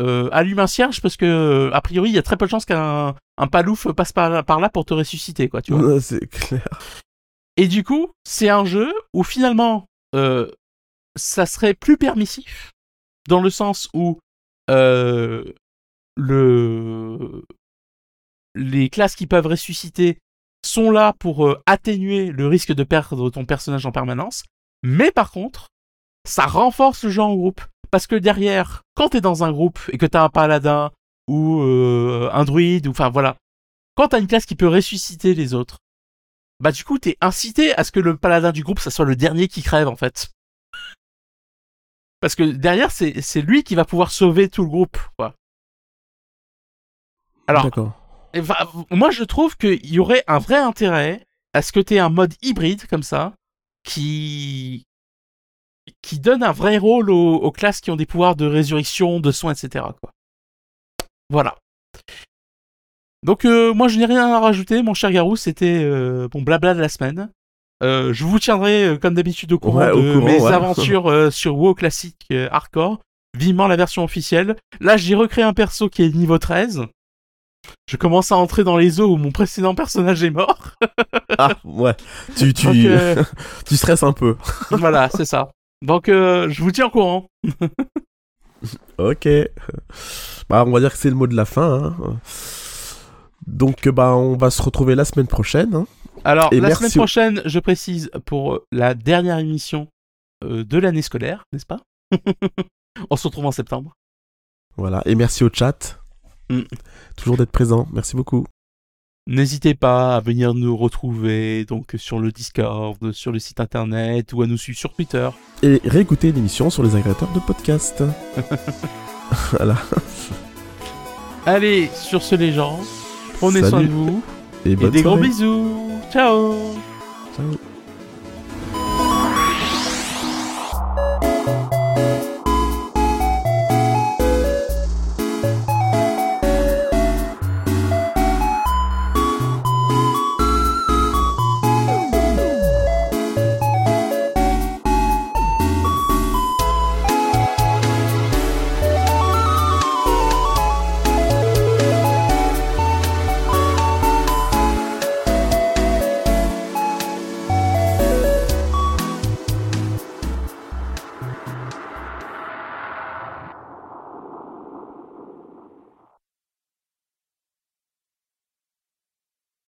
euh, allume un cierge parce que a priori il y a très peu de chances qu'un un palouf passe par, par là pour te ressusciter quoi tu vois c'est clair. et du coup c'est un jeu où finalement euh, ça serait plus permissif dans le sens où euh, le les classes qui peuvent ressusciter sont là pour euh, atténuer le risque de perdre ton personnage en permanence mais par contre ça renforce le jeu en groupe. Parce que derrière, quand t'es dans un groupe et que t'as un paladin ou un druide, ou enfin voilà, quand t'as une classe qui peut ressusciter les autres, bah du coup t'es incité à ce que le paladin du groupe ça soit le dernier qui crève en fait. Parce que derrière c'est c'est lui qui va pouvoir sauver tout le groupe quoi. Alors D'accord. Enfin, moi, je trouve qu'il y aurait un vrai intérêt à ce que tu aies un mode hybride comme ça, qui qui donne un vrai rôle aux, aux classes qui ont des pouvoirs de résurrection, de soins, etc. Quoi. Voilà. Donc euh, moi, je n'ai rien à rajouter, mon cher Garou. C'était euh, mon blabla de la semaine. Euh, je vous tiendrai, euh, comme d'habitude, au courant Ouais, au de courant, mes ouais. aventures sur WoW classique hardcore. Vivement la version officielle. Là, j'ai recréé un perso qui est niveau 13. Je commence à entrer dans les eaux où mon précédent personnage est mort. Ah, ouais. Tu, tu, Donc, tu stresses un peu. voilà, c'est ça. Donc, euh, je vous tiens au courant. Ok. Bah, on va dire que c'est le mot de la fin. hein. Donc, bah, on va se retrouver la semaine prochaine. hein. Alors, Et la merci semaine prochaine, je précise, pour euh, la dernière émission euh, de l'année scolaire, n'est-ce pas? On se retrouve en septembre. Voilà. Et merci au chat. Mm. Toujours d'être présent. Merci beaucoup. N'hésitez pas à venir nous retrouver donc sur le Discord, sur le site internet ou à nous suivre sur Twitter. Et réécoutez l'émission sur les agrégateurs de podcast. voilà. Allez, sur ce les gens, prenez soin de vous Et des gros bisous. Ciao Ciao.